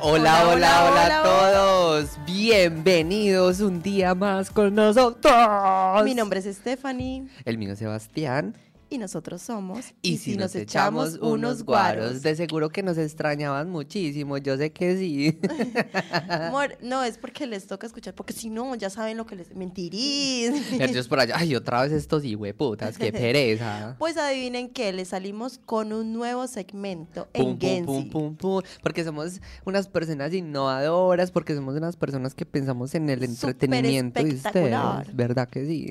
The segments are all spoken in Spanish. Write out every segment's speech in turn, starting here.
Hola, Hola, hola, hola, hola, a todos. Bienvenidos un día más con nosotros. Mi nombre es Stephanie El mío es Sebastián. Y nosotros somos. Y, si nos, echamos unos guaros, de seguro que nos extrañaban muchísimo. Yo sé que sí. Amor, no, es porque les toca escuchar, porque si no, ya saben lo que les. Mentirín. Entonces por allá, ay, otra vez estos hijueputas, qué pereza. Pues adivinen que les salimos con un nuevo segmento Pum, en pum, pum, pum, pum. Porque somos unas personas innovadoras, porque somos unas personas que pensamos en el entretenimiento de ustedes. ¿Verdad que sí?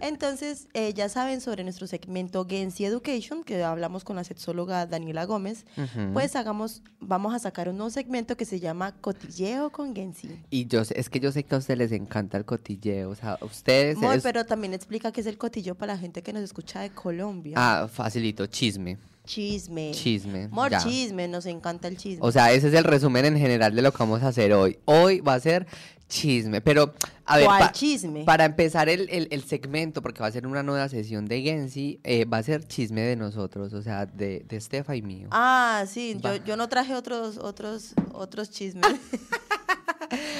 Entonces, eh, ya saben sobre nuestro segmento Gensi Education, que hablamos con la sexóloga Daniela Gómez. Pues hagamos, vamos a sacar un nuevo segmento que se llama Cotilleo con Gensi. Y yo sé, es que yo sé que a ustedes les encanta el cotilleo, o sea, a ustedes Muy, es... pero también explica qué es el cotillo para la gente que nos escucha de Colombia. Ah, facilito, chisme, Chisme. chisme, Amor, ya. chisme, nos encanta el chisme. O sea, ese es el resumen en general de lo que vamos a hacer hoy. Hoy va a ser chisme, pero a ver, ¿Cuál pa- chisme? para empezar el, el- el segmento, porque va a ser una nueva sesión de Gensi, eh, va a ser chisme de nosotros, o sea, de, de Estefa y mío. Ah, sí, yo, yo no traje otros, otros, otros chismes.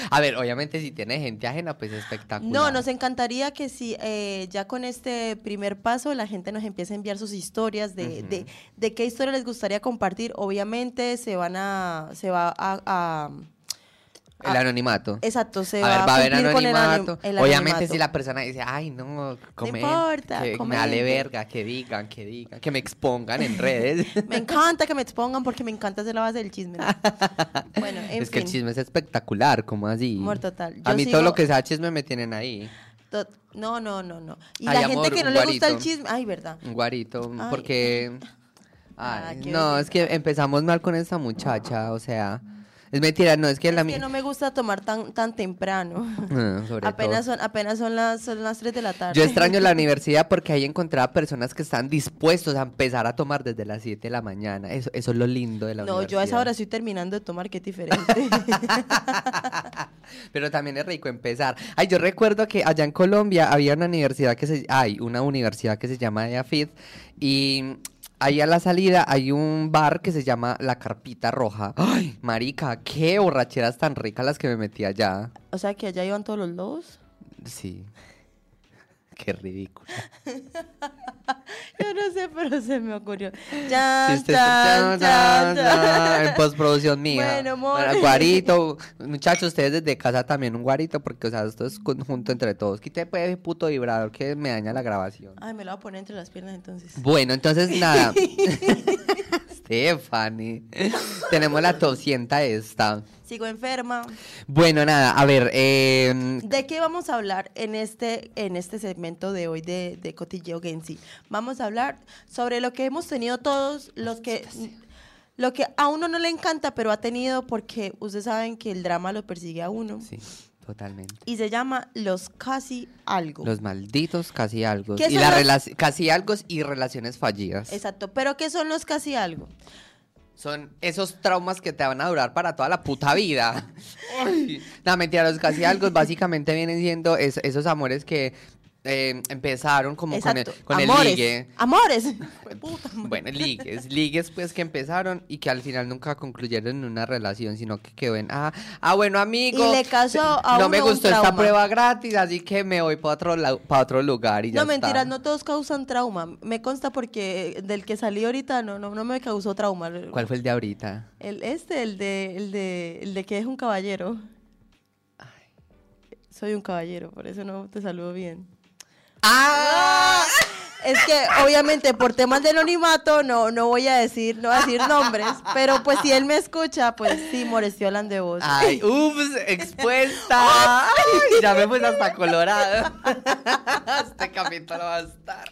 A ver, obviamente si tiene gente ajena, pues espectacular. No, nos encantaría que si eh, ya con este primer paso la gente nos empiece a enviar sus historias de, de, de qué historia les gustaría compartir. Obviamente se van a, se va a, a- El anonimato. exacto, se a ver, va, a haber cumplir con el anim- anonimato. el Obviamente anonimato. si la persona dice, ay, no, comen, importa, que me comente". vale verga, que digan, que digan, que me expongan en redes. Me encanta que me expongan porque me encanta hacer la base del chisme. ¿no? bueno, en es que el chisme es espectacular, ¿cómo así? Amor, total. A mí sigo- todo lo que sea chisme me tienen ahí. To- No, no, no, no. Y Ay, la amor, gente que no le gusta el chisme, ay, verdad. Un guarito, Ay. porque... Ah, Ay, qué no, es que empezamos mal con esta muchacha, o sea... Es mentira, no, es que la... Es mi- que no me gusta tomar tan, tan temprano. Ah, sobre apenas todo. son, apenas son las, son las 3 de la tarde. Yo extraño la universidad porque ahí encontraba personas que están dispuestos a empezar a tomar desde las 7 de la mañana. Eso, eso es lo lindo de la No, universidad. yo a esa hora estoy terminando de tomar, que es diferente. Pero también es rico empezar. Ay, yo recuerdo que allá en Colombia había una universidad que se... Hay una universidad que se llama EAFID y... Ahí a la salida hay un bar que se llama La Carpita Roja. Ay, marica, qué borracheras tan ricas las que me metí allá. o sea que allá iban todos los lobos. Sí. Qué ridículo. Yo no sé, pero se me ocurrió. Ya, ya, ya. En postproducción mía. Bueno, amor. Bueno, guarito. Muchachos, ustedes desde casa también un guarito, porque, o sea, esto es conjunto entre todos. Quite pues ese puto vibrador que me daña la grabación. Ay, me lo voy a poner entre las piernas entonces. Bueno, entonces nada. Stephanie. Tenemos la tosienta esta. Sigo enferma. Bueno, nada, a ver, eh, ¿De qué vamos a hablar en este, en este segmento de hoy de, de Cotilleo Gensi? Vamos a hablar sobre lo que hemos tenido todos, los que, lo que a uno no le encanta, pero ha tenido porque ustedes saben que el drama lo persigue a uno. sí, totalmente. Y se llama Los Casi Algo. Los malditos casi algo. ¿Qué Y las los- casi algo y relaciones fallidas. Exacto. ¿Pero qué son los Casi Algo? Son esos traumas que te van a durar para toda la puta vida. Ay. No, mentira, los casi algo básicamente vienen siendo es- esos amores que eh, empezaron como con, el, con el Amores. ligue. Amores. Puta. Bueno, ligues, ligues pues que empezaron y que al final nunca concluyeron en una relación, sino que quedó en, ah, ah bueno amigo, Y le causó a no me un gustó esta prueba gratis, así que me voy para otro, lau- pa' otro lugar y ya No, mentiras, no todos causan trauma. Me consta porque del que salí ahorita no, no, no me causó trauma. ¿Cuál fue el de ahorita? El este, el de, el de, el de que es un caballero. Soy un caballero, por eso no te saludo bien. ¡Ah! Es que obviamente por temas de anonimato no, no voy a decir, no voy a decir nombres, pero pues si él me escucha, pues sí, more, estoy hablando de vos. Ay, ups, expuesta. Ay, ya me puse hasta colorado. Este capítulo va a estar.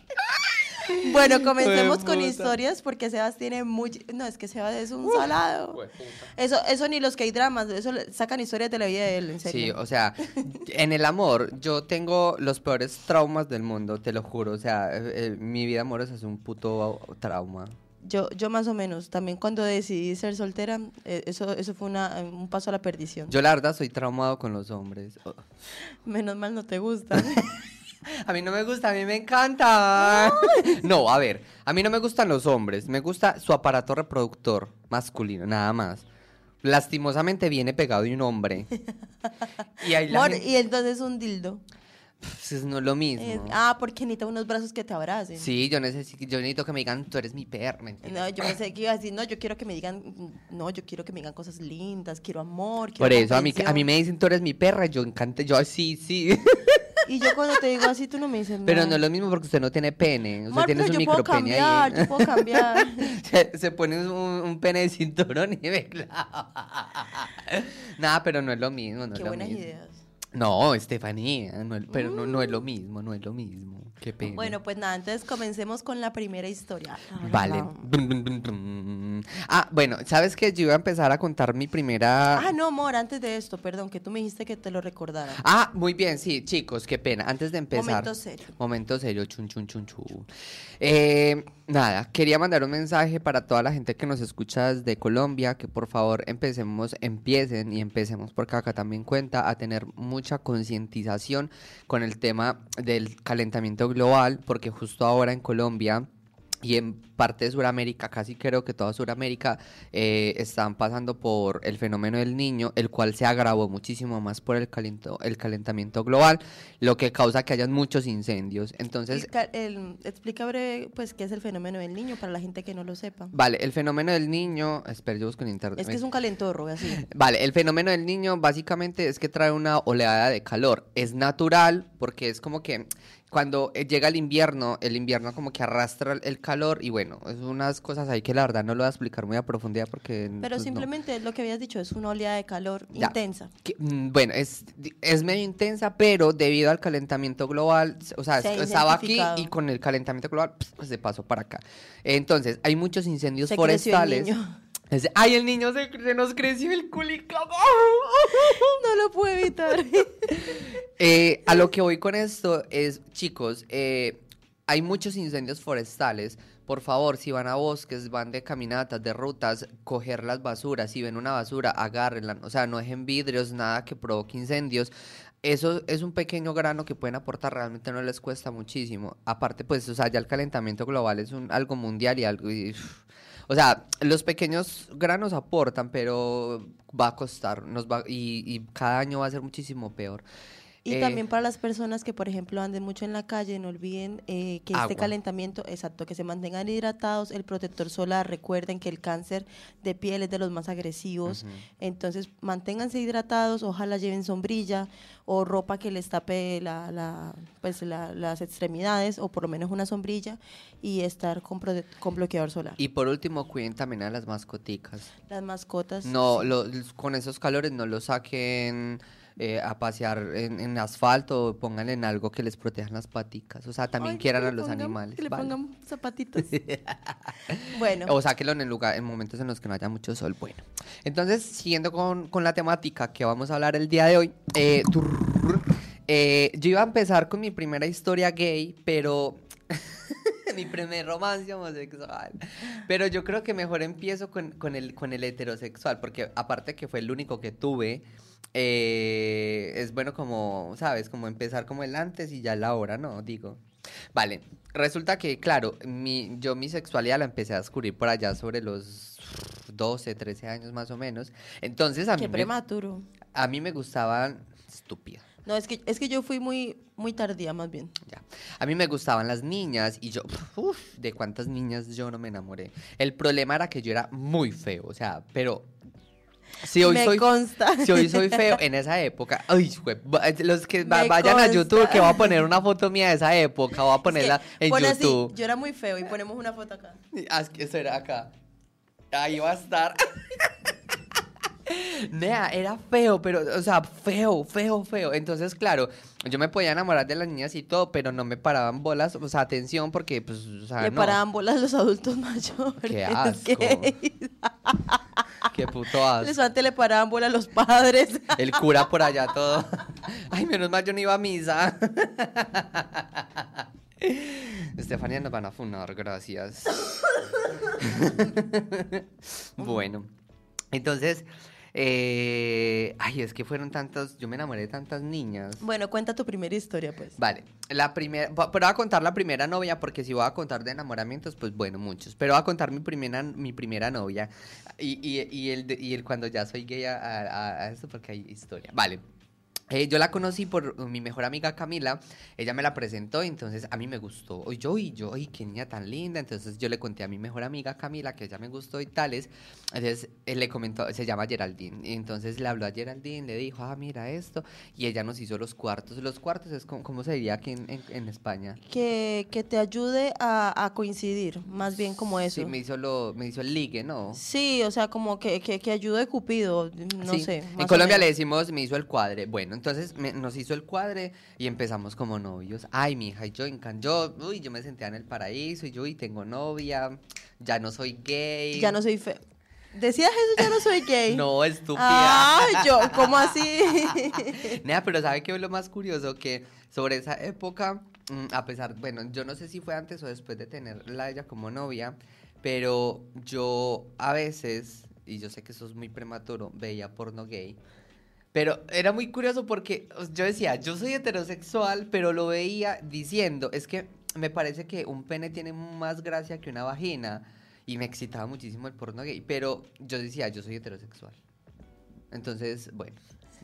Bueno, comencemos con historias porque Sebas tiene muy... No, es que Sebas es un salado. Eso, eso ni los que hay dramas, eso le- sacan historias de la vida de él, en Sí, serio. o sea, en el amor, yo tengo los peores traumas del mundo, te lo juro. O sea, eh, eh, mi vida amorosa es un puto trauma. Yo, yo más o menos, también cuando decidí ser soltera, eh, eso, eso fue una, un paso a la perdición. Yo, la verdad, soy traumado con los hombres. Oh, Menos mal no te gusta. A mí no me gusta, a mí me encanta. No, a ver, a mí no me gustan los hombres, me gusta su aparato reproductor masculino, nada más. Lastimosamente viene pegado de un hombre. Y ahí la gente- y entonces un dildo. Pues es no lo mismo. Eh, ah, porque necesita unos brazos que te abracen. Sí, yo necesito, yo necesito que me digan, tú eres mi perra. ¿me entiendes? No, yo pensé que iba a decir, no, yo quiero que me digan, no, yo quiero que me digan cosas lindas, quiero amor, quiero Por eso, a mí, a mí comprensión. me dicen, tú eres mi perra, y yo encante, yo, sí, sí. Y yo cuando te digo así, tú no me dices Pero nada. no es lo mismo porque usted no tiene pene. Usted Amor, tiene pero su yo puedo micropene cambiar, ahí. yo puedo cambiar. se, se pone un, un pene de cinturón y me clava. Nada, pero no es lo mismo. No Qué es lo buenas mismo. ideas. No, Estefanía, no pero no, no es lo mismo, no es lo mismo. Qué pena. Bueno, pues nada, entonces comencemos con la primera historia. Vale. Brum. Ah, bueno, ¿sabes qué? Yo iba a empezar a contar mi primera... Ah, no, amor, antes de esto, perdón, que tú me dijiste que te lo recordara. Ah, muy bien, sí, chicos, qué pena. Antes de empezar. Momento serio. Momento serio, chun, chun, chun, chun. Eh, nada, quería mandar un mensaje para toda la gente que nos escucha desde Colombia, que por favor empecemos, empiecen y empecemos, porque acá también cuenta a tener mucha concientización con el tema del calentamiento global, porque justo ahora en Colombia y en parte de Sudamérica, casi creo que toda Sudamérica, eh, están pasando por el fenómeno del niño, el cual se agravó muchísimo más por el, calento- el calentamiento global, lo que causa que hayan muchos incendios. Entonces, El ca- el- explica breve, pues, qué es el fenómeno del niño para la gente que no lo sepa. vale, el fenómeno del niño, espera, yo busco en internet. Es que es un calentorro, así. Vale, el fenómeno del niño básicamente es que trae una oleada de calor. Es natural porque es como que cuando eh, llega el invierno, el invierno como que arrastra el- calor y bueno, es unas cosas ahí que la verdad no lo voy a explicar muy a profundidad porque... Pero pues, no. simplemente lo que habías dicho es una oleada de calor Ya. intensa. Que, mm, bueno, es, es medio intensa, pero debido al calentamiento global, o sea, Se estaba aquí y con el calentamiento global pues, se pasó para acá. Entonces, hay muchos incendios Se creció el forestales. niño. ¡Ay, el niño se, se nos creció el culico! No lo puedo evitar. Eh, a lo que voy con esto es, chicos, eh, hay muchos incendios forestales. Por favor, si van a bosques, van de caminatas, de rutas, coger las basuras. Si ven una basura, agárrenla. O sea, no dejen vidrios, nada que provoque incendios. Eso es un pequeño grano que pueden aportar, realmente no les cuesta muchísimo. Aparte, pues, o sea, ya el calentamiento global es un, algo mundial y algo... y, o sea, los pequeños granos aportan, pero va a costar, nos va, y, y cada año va a ser muchísimo peor. Y Eh, también para las personas que, por ejemplo, anden mucho en la calle, no olviden eh, que Agua. este calentamiento, exacto, que se mantengan hidratados, el protector solar, recuerden que el cáncer de piel es de los más agresivos, entonces manténganse hidratados, ojalá lleven sombrilla o ropa que les tape la, la- pues la- las extremidades o por lo menos una sombrilla y estar con, con bloqueador solar. Y por último, cuiden también a las mascoticas. las mascotas. No, lo- con esos calores no los saquen eh, a pasear en, en asfalto, pónganle en algo que les protejan las paticas. O sea, también Ay, quieran a los pongan- animales. Que le ¿vale? pongan zapatitos. bueno. O sáquenlo en el lugar, en momentos en los que no haya mucho sol. Bueno, entonces, siguiendo con, con la temática que vamos a hablar el día de hoy, eh, turr, eh, yo iba a empezar con mi primera historia gay, pero mi primer romance homosexual. Pero yo creo que mejor empiezo con, con el, con el heterosexual, porque aparte que fue el único que tuve, eh, es bueno como, ¿sabes? Como empezar como el antes y ya la hora, ¿no? Digo. Vale, resulta que, claro, mi, yo mi sexualidad la empecé a descubrir por allá sobre los 12, 13 años más o menos. Entonces a mí, Qué me, prematuro. a mí me gustaban, estúpida, No, es que, es que yo fui muy, muy tardía más bien. ya. A mí me gustaban las niñas y yo, uff, de cuántas niñas yo no me enamoré. El problema era que yo era muy feo, o sea, pero si hoy Me soy consta. si hoy soy feo en esa época, ay, va- los que va- Me vayan a. YouTube que voy a poner una foto mía de esa época, voy a Es que ponerla en pon así, YouTube. yo era muy feo y ponemos una foto acá. Ah, eso era acá. Ahí va a estar. Nea, era feo, pero, o sea, feo, feo, feo. Entonces, claro, yo me podía enamorar de las niñas y todo, pero no me paraban bolas, o sea, atención, porque, pues, o sea, no. paraban bolas los adultos mayores. Qué asco. Qué puto asco. Les antes le paraban bolas a los padres. El cura por allá todo. Ay, menos mal yo no iba a misa. Estefanía nos van a funar, gracias. bueno, entonces, Eh, ay, es que fueron tantas, yo me enamoré de tantas niñas. Bueno, cuenta tu primera historia, pues. Vale, la primera, pero voy a contar la primera novia porque si voy a contar de enamoramientos, pues bueno, muchos. Pero voy a contar mi primera, mi primera novia y, y, y el, y el cuando ya soy gay a, a, a eso porque hay historia. Vale. Eh, yo la conocí por mi mejor amiga Camila, ella me la presentó, entonces a mí me gustó. Y yo, y yo, y qué niña tan linda. Entonces yo le conté a mi mejor amiga Camila que ella me gustó y tales. Entonces él le comentó, se llama Geraldine. Y entonces le habló a Geraldine, le dijo, ah, mira esto. Y ella nos hizo los cuartos. Los cuartos es como, ¿cómo se diría aquí en, en- en España? Que, que te ayude a, a coincidir, más bien como eso. Sí, me hizo, lo, me hizo el ligue, ¿no? Sí, o sea, como que, que, que ayude Cupido, no Sí, sé. En Colombia le decimos, me hizo el cuadre. Bueno, entonces me- nos hizo el cuadre y empezamos como novios. Ay, mi hija, y yo encan- yo, uy, yo me sentía en el paraíso y yo, y tengo novia, ya no soy gay. Ya no soy fe. ¿Decías eso? Ya no soy gay. No, estúpida. Ay, yo, ¿cómo así? Nada, pero ¿sabe qué es lo más curioso? Que sobre esa época, mm, a pesar, bueno, yo no sé si fue antes o después de tenerla a ella como novia, pero yo a veces, y yo sé que eso es muy prematuro, veía porno gay. Pero era muy curioso porque yo decía, yo soy heterosexual, pero lo veía diciendo, es que me parece que un pene tiene más gracia que una vagina. Y me excitaba muchísimo el porno gay, pero yo decía, yo soy heterosexual. Entonces, bueno,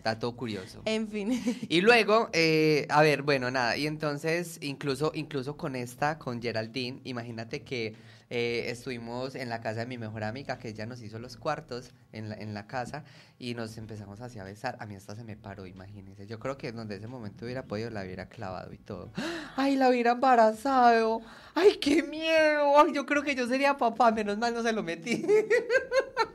dato curioso. en fin. Y luego, eh, a ver, bueno, nada, y entonces incluso, incluso con esta, con Geraldine, imagínate que eh, estuvimos en la casa de mi mejor amiga, que ella nos hizo los cuartos en la, en la casa y nos empezamos así a besar. A mí hasta se me paró, imagínense. Yo creo que donde ese momento hubiera podido, la hubiera clavado y todo. ¡Ay, la hubiera embarazado! ¡Ay, qué miedo! Ay, yo creo que yo sería papá, menos mal no se lo metí.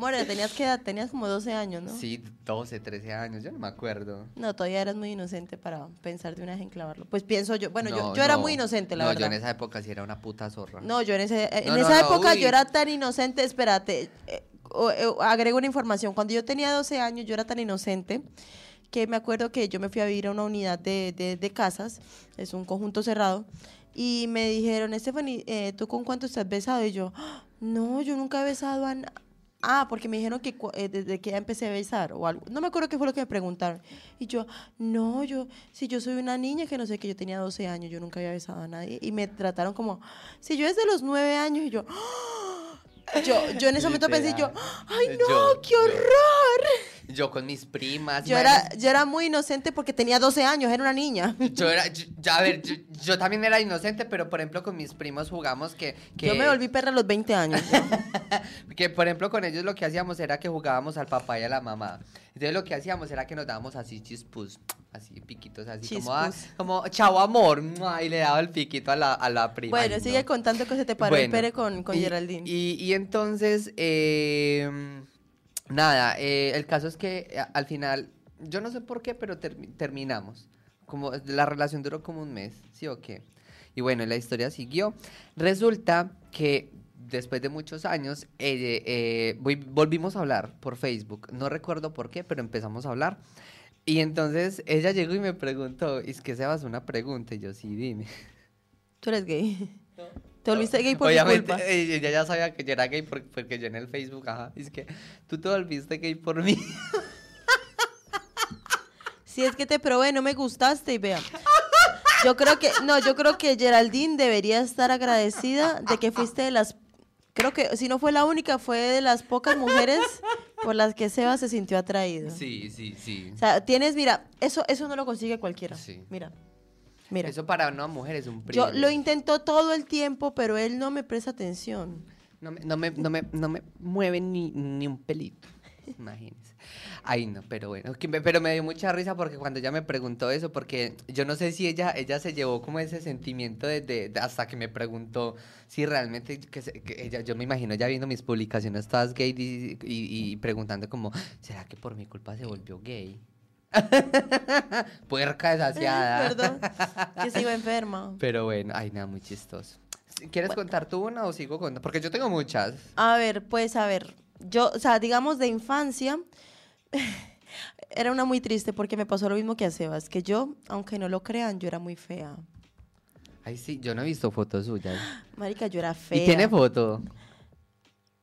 More, tenías que edad, tenías como 12 años, ¿no? Sí, 12, 13 años, yo no me acuerdo. No, todavía eras muy inocente para pensar de una vez en clavarlo. Pues pienso yo, bueno, yo, No, yo era no. muy inocente, la no, verdad. yo en esa época sí era una puta zorra. No, yo en, ese, en No, no, esa no, época uy. yo era tan inocente, espérate, eh, eh, agrego una información, cuando yo tenía 12 años yo era tan inocente que me acuerdo que yo me fui a vivir a una unidad de, de- de casas, es un conjunto cerrado, y me dijeron, Stephanie, eh, ¿tú con cuántos te has besado? Y yo, "Ah, no, yo nunca he besado a... na-". Ah, porque me dijeron que eh, desde que ya empecé a besar o algo. No me acuerdo qué fue lo que me preguntaron. Y yo, no, yo, si yo soy una niña que no sé, que yo tenía 12 años, yo nunca había besado a nadie. Y me trataron como, si yo desde los 9 años, y yo, ¡ah! Yo, yo en ese momento pensé, yo. ¡ay no, Yo- qué yo- horror! Yo con mis primas. Yo era, yo era muy inocente porque tenía 12 años, era una niña. Yo era, yo- yo- a ver, yo, yo también era inocente, pero por ejemplo con mis primos jugamos que, que, Yo me volví perra a los 20 años. que por ejemplo con ellos lo que hacíamos era que jugábamos al papá y a la mamá. Entonces lo que hacíamos era que nos dábamos así chispus, así piquitos, así como, ah, como chao amor, y le daba el piquito a la, a la prima. bueno, Ay, sigue no. contando que se te paró el pere con, con y- Geraldine. Y, y entonces, eh, nada, eh, el caso es que eh, al final, yo no sé por qué, pero termi- terminamos. Como la relación duró como un mes, ¿sí o qué? Y bueno, la historia siguió. Resulta que después de muchos años, eh, eh, voy- volvimos a hablar por Facebook. No recuerdo por qué, pero empezamos a hablar. Y entonces ella llegó y me preguntó, ¿es que Sebas una pregunta? Y yo, sí, dime. Tú eres gay. Te volviste gay por mi Obviamente, culpa. eh, ella ya sabía que yo era gay por- porque yo en el Facebook, ajá, es que tú te volviste gay por mí. Si es que te probé, no me gustaste y vea. Yo creo que, no, yo creo que Geraldine debería estar agradecida de que fuiste de las, creo que si no fue la única, fue de las pocas mujeres por las que Seba se sintió atraído. Sí, sí, sí. O sea, tienes, mira, eso, eso no lo consigue cualquiera. Sí. Mira, mira. Eso para una mujer es un Yo privilegio. lo intentó todo el tiempo, pero él no me presta atención. No me, no me, no me, no me mueve ni, ni un pelito. Imagínense. Ay, no, pero bueno. pero me dio mucha risa porque cuando ella me preguntó eso, porque yo no sé si ella, ella se llevó como ese sentimiento desde de- hasta que me preguntó si realmente, que, se- que ella, yo me imagino ya viendo mis publicaciones todas gay y, y- y preguntando como, ¿será que por mi culpa se volvió gay? Puerca desasiada. Perdón, que se iba enferma. Pero bueno, ay, nada, muy chistoso. ¿Quieres contar tú una o sigo contando? Porque yo tengo muchas. A ver, pues a ver, yo, o sea, digamos de infancia, era una muy triste porque me pasó lo mismo que a Sebas, que yo, aunque no lo crean, yo era muy fea. Ay, sí, yo no he visto fotos suyas. Marica, yo era fea. ¿Y tiene foto?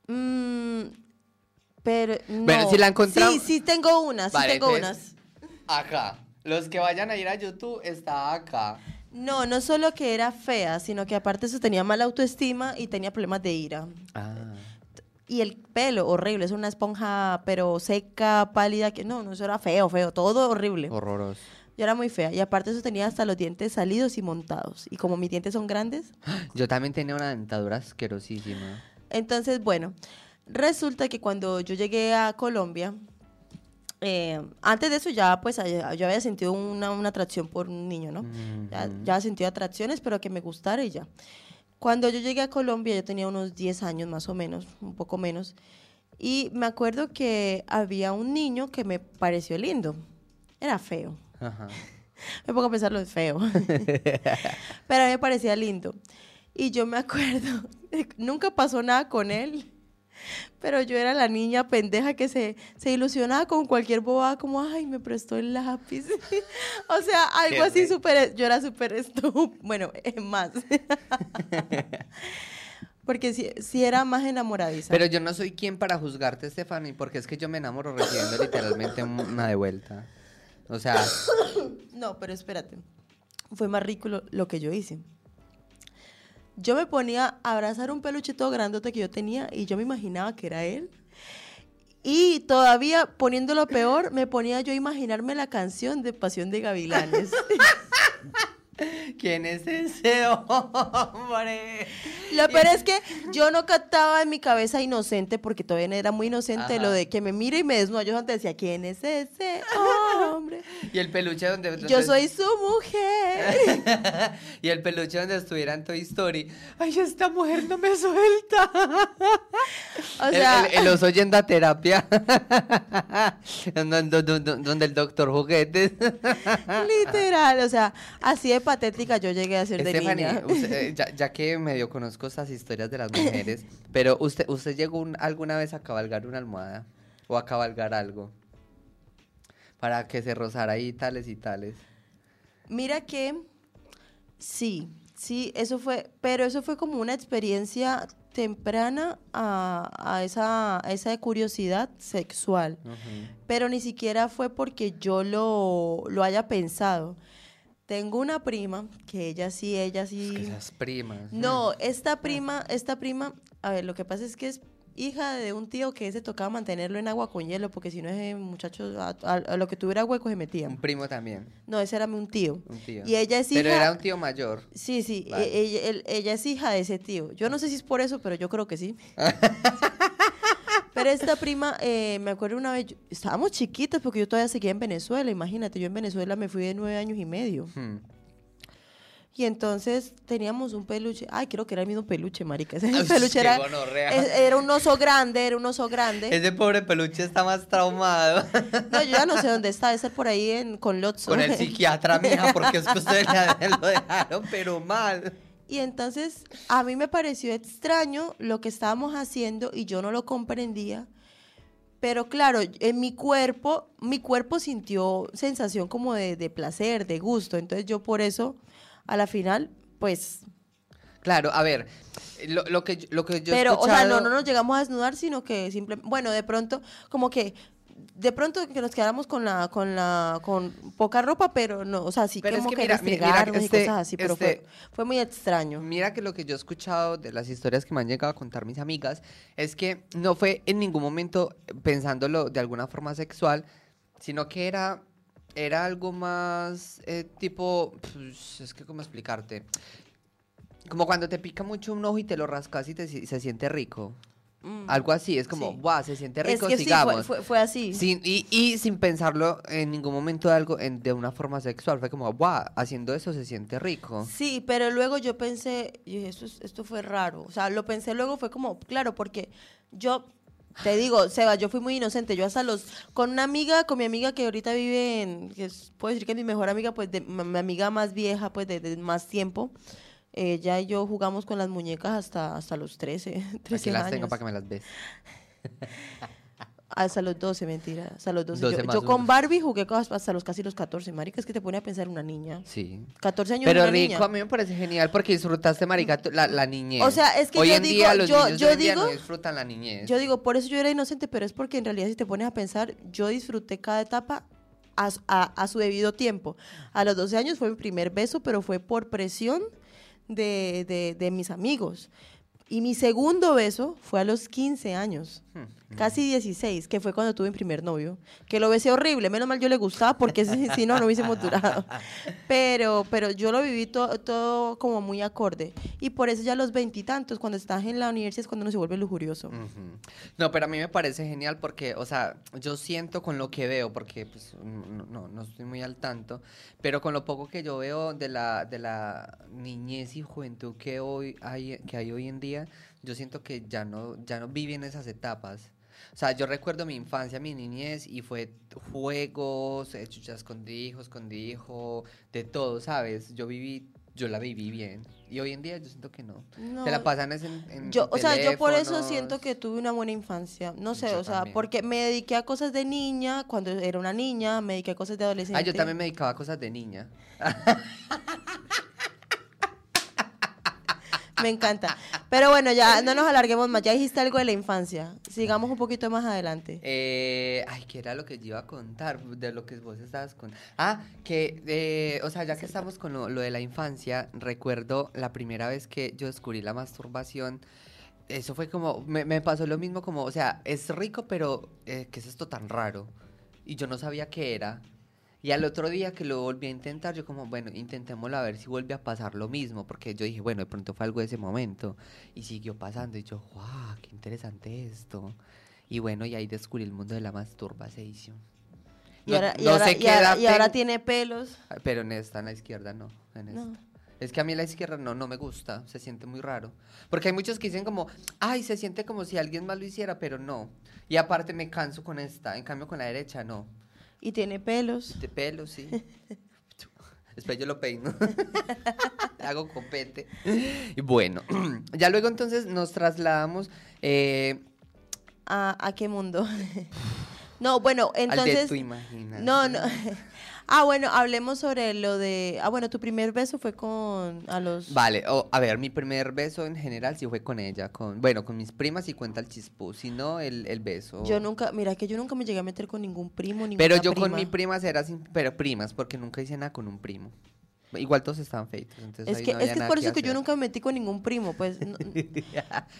Mm, Pero no. Bueno, si la encontramos- Sí, sí tengo unas, sí Vale, tengo entonces- unas. Acá. Los que vayan a ir a YouTube está acá. No, no solo que era fea, sino que aparte eso tenía mala autoestima y tenía problemas de ira. Ah. Y el pelo, horrible, es una esponja, pero seca, pálida, que no, no, eso era feo, feo, todo horrible. Horroroso. Yo era muy fea. Y aparte eso tenía hasta los dientes salidos y montados. Y como mis dientes son grandes, Yo también tenía una dentadura asquerosísima. entonces, bueno, resulta que cuando yo llegué a Colombia, eh, antes de eso ya pues yo había sentido una, una atracción por un niño, ¿no? Ya, Ujú. ya sentía atracciones, pero que me gustara y ya. Cuando yo llegué a Colombia, yo tenía unos 10 años más o menos, un poco menos, y me acuerdo que había un niño que me pareció lindo. Era feo. Ajá. Me pongo a pensar lo feo. Pero a mí me parecía lindo. Y yo me acuerdo, nunca pasó nada con él. Pero yo era la niña pendeja que se, se ilusionaba con cualquier bobada, como, ay, me prestó el lápiz. o sea, algo así súper, yo era súper estúpida. Bueno, es más. Porque sí, sí era más enamoradiza. Pero yo no soy quien para juzgarte, Stephanie, porque es que yo me enamoro recibiendo literalmente una de vuelta. O sea, No, pero espérate. Fue más rico lo, lo que yo hice. Yo me ponía a abrazar un peluche todo grandote que yo tenía y yo me imaginaba que era él. Y todavía, poniéndolo peor, me ponía yo a imaginarme la canción de Pasión de Gavilanes. ¿quién es ese hombre? Lo peor es que yo no captaba en mi cabeza inocente, porque todavía era muy inocente, Ajá. lo de que me mire y me desnuda. Yo antes decía, ¿quién es ese hombre? Y el peluche donde... Yo donde- soy su mujer. y el peluche donde estuviera en Toy Story. Ay, esta mujer no me suelta. O sea, el, el oso yendo a terapia. donde el doctor juguetes. Literal, o sea, así de patética yo llegué a ser de niña. usted, eh, ya, ya que medio conozco estas historias de las mujeres, pero usted, usted llegó un- alguna vez a cabalgar una almohada o a cabalgar algo para que se rozara ahí tales y tales. Mira que sí, sí, eso fue, pero eso fue como una experiencia temprana a, a esa, a esa curiosidad sexual, Ujú. pero ni siquiera fue porque yo lo, lo haya pensado. Tengo una prima que ella sí, ella sí. Es que esas primas. No, esta prima, esta prima, a ver, lo que pasa es que es hija de un tío que se tocaba mantenerlo en agua con hielo, porque si no ese muchacho a, a- a lo que tuviera hueco se metía. Un primo también, No, ese era un tío. un tío. Y ella es Pero hija- era un tío mayor. Sí, sí, Vale. e- ella, ella es hija de ese tío. Yo no sé si es por eso, pero yo creo que sí. pero esta prima, eh, me acuerdo una vez, yo- estábamos chiquitas porque yo todavía seguía en Venezuela, imagínate, yo en Venezuela me fui de nueve años y medio. Hmm. Y entonces teníamos un peluche. Ay, creo que era el mismo peluche, marica. Ese Ay, peluche qué era, gonorrea. es- era un oso grande, era un oso grande. Ese pobre peluche está más traumado. No, yo ya no sé dónde está. Debe ser por ahí en, con Lotso. Con el psiquiatra, mija, porque es que ustedes lo dejaron, pero mal. Y entonces a mí me pareció extraño lo que estábamos haciendo y yo no lo comprendía. Pero claro, en mi cuerpo, mi cuerpo sintió sensación como de, de placer, de gusto. Entonces yo por eso, a la final, pues... Claro, a ver, lo, lo que, yo- lo que yo he pero, o sea, no, no nos llegamos a desnudar, sino que simplemente, bueno, de pronto, como que, de pronto que nos quedáramos con la, con la, con poca ropa, pero no, o sea, sí Pero es como que que, mira, mi- mira, restregarnos este- y cosas así, pero este- fue, fue muy extraño. Mira que lo que yo he escuchado de las historias que me han llegado a contar mis amigas es que no fue en ningún momento pensándolo de alguna forma sexual, sino que era, era algo más eh, tipo, pues, es que cómo explicarte, como cuando te pica mucho un ojo y te lo rascas y te, si- se siente rico. Mm. Algo así, es como, Sí. guau, se siente Es rico, que sí, sigamos. fue, fue, fue así. Sin, y, y sin pensarlo en ningún momento de algo en- de una forma sexual. Fue como, guau, haciendo eso se siente rico. Sí, pero luego yo pensé, y dije, esto, es- esto fue raro. O sea, lo pensé luego, fue como, claro, porque yo, te digo, Seba, yo fui muy inocente. Yo hasta los, con una amiga, con mi amiga que ahorita vive en, que es- puedo decir que es mi mejor amiga, pues de, mi mi amiga más vieja, pues de, de más tiempo. Ella y yo jugamos con las muñecas hasta, hasta los 13, 13 Aquí las años. tengo para que me las ves. Hasta los 12, mentira. Hasta los 12. 12 yo con. Barbie jugué hasta los casi los 14. Marica, es que te pone a pensar una niña. Sí. 14 años Pero una rico, niña. a mí me parece genial porque disfrutaste, marica, la, la niñez. O sea, es que Hoy yo en digo- día los yo- niños yo hoy día no digo- disfrutan la niñez. Yo digo, por eso yo era inocente, pero es porque en realidad si te pones a pensar, yo disfruté cada etapa a, a- a su debido tiempo. A los 12 años fue mi primer beso, pero fue por presión de, de- de mis amigos. Y mi segundo beso fue a los 15 años. Casi 16, que fue cuando tuve mi primer novio. Que lo besé horrible, menos mal yo le gustaba porque si, no, no hubiésemos durado. Pero, pero yo lo viví to- todo como muy acorde. Y por eso ya a los veintitantos, cuando estás en la universidad, es cuando uno se vuelve lujurioso. No, pero a mí me parece genial porque, o sea, yo siento con lo que veo, porque pues no, no, no estoy muy al tanto, pero con lo poco que yo veo de la, de la niñez y juventud que hoy hay, que hay hoy en día, yo siento que ya no, ya no viven esas etapas. O sea, yo recuerdo mi infancia, mi niñez, y fue juegos, eh, chucha escondijo, escondijo, de todo, ¿sabes? Yo viví, yo la viví bien. Y hoy en día yo siento que no. No, Se la pasan es en, en Yo, o sea, yo por eso siento que tuve una buena infancia. No sé, Yo o sea, también. porque me dediqué a cosas de niña cuando era una niña, me dediqué a cosas de adolescente. Ah, yo también me dedicaba a cosas de niña. Me encanta. Pero bueno, ya no nos alarguemos más. Ya dijiste algo de la infancia. Sigamos un poquito más adelante. Eh, ay, ¿qué era lo que yo iba a contar? De lo que vos estabas con. Ah, que, eh, o sea, ya que estamos con lo, lo de la infancia, recuerdo la primera vez que yo descubrí la masturbación. Eso fue como, me, me pasó lo mismo como, o sea, es rico, pero eh, ¿qué es esto tan raro? Y yo no sabía qué era. Y al otro día que lo volví a intentar, yo como, bueno, intentémoslo a ver si vuelve a pasar lo mismo, porque yo dije, bueno, de pronto fue algo de ese momento. Y siguió pasando, y yo, wow, qué interesante esto. Y bueno, y ahí descubrí el mundo de la masturbación. Y No- ahora, y no ahora- sé y qué ahora- edad y ahora tengo, tiene pelos. Pero en esta, en la izquierda, no. En esta. No. Es que a mí la izquierda no, no me gusta, se siente muy raro. Porque hay muchos que dicen como, ay, se siente como si alguien más lo hiciera, pero no. Y aparte me canso con esta, en cambio con la derecha no. Y tiene pelos. De pelo, sí. Después yo lo peino. Hago copete. Y bueno, ya luego entonces nos trasladamos eh, ¿A, a qué mundo? no, bueno, al de entonces... tu imaginación. No, no. Ah, bueno, hablemos sobre lo de... Ah, bueno, tu primer beso fue con... A los... Vale, o, a ver, mi primer beso en general sí fue con ella, con, bueno, con mis primas y cuenta el chispú, si no el, el beso. Yo nunca... Mira, que yo nunca me llegué a meter con ningún primo, ninguna Pero yo con prima. mi primas era sin, pero primas, porque nunca hice nada con un primo. Igual todos estaban feitos, entonces Es que, no es que es por eso que yo nunca me metí con ningún primo, pues. no-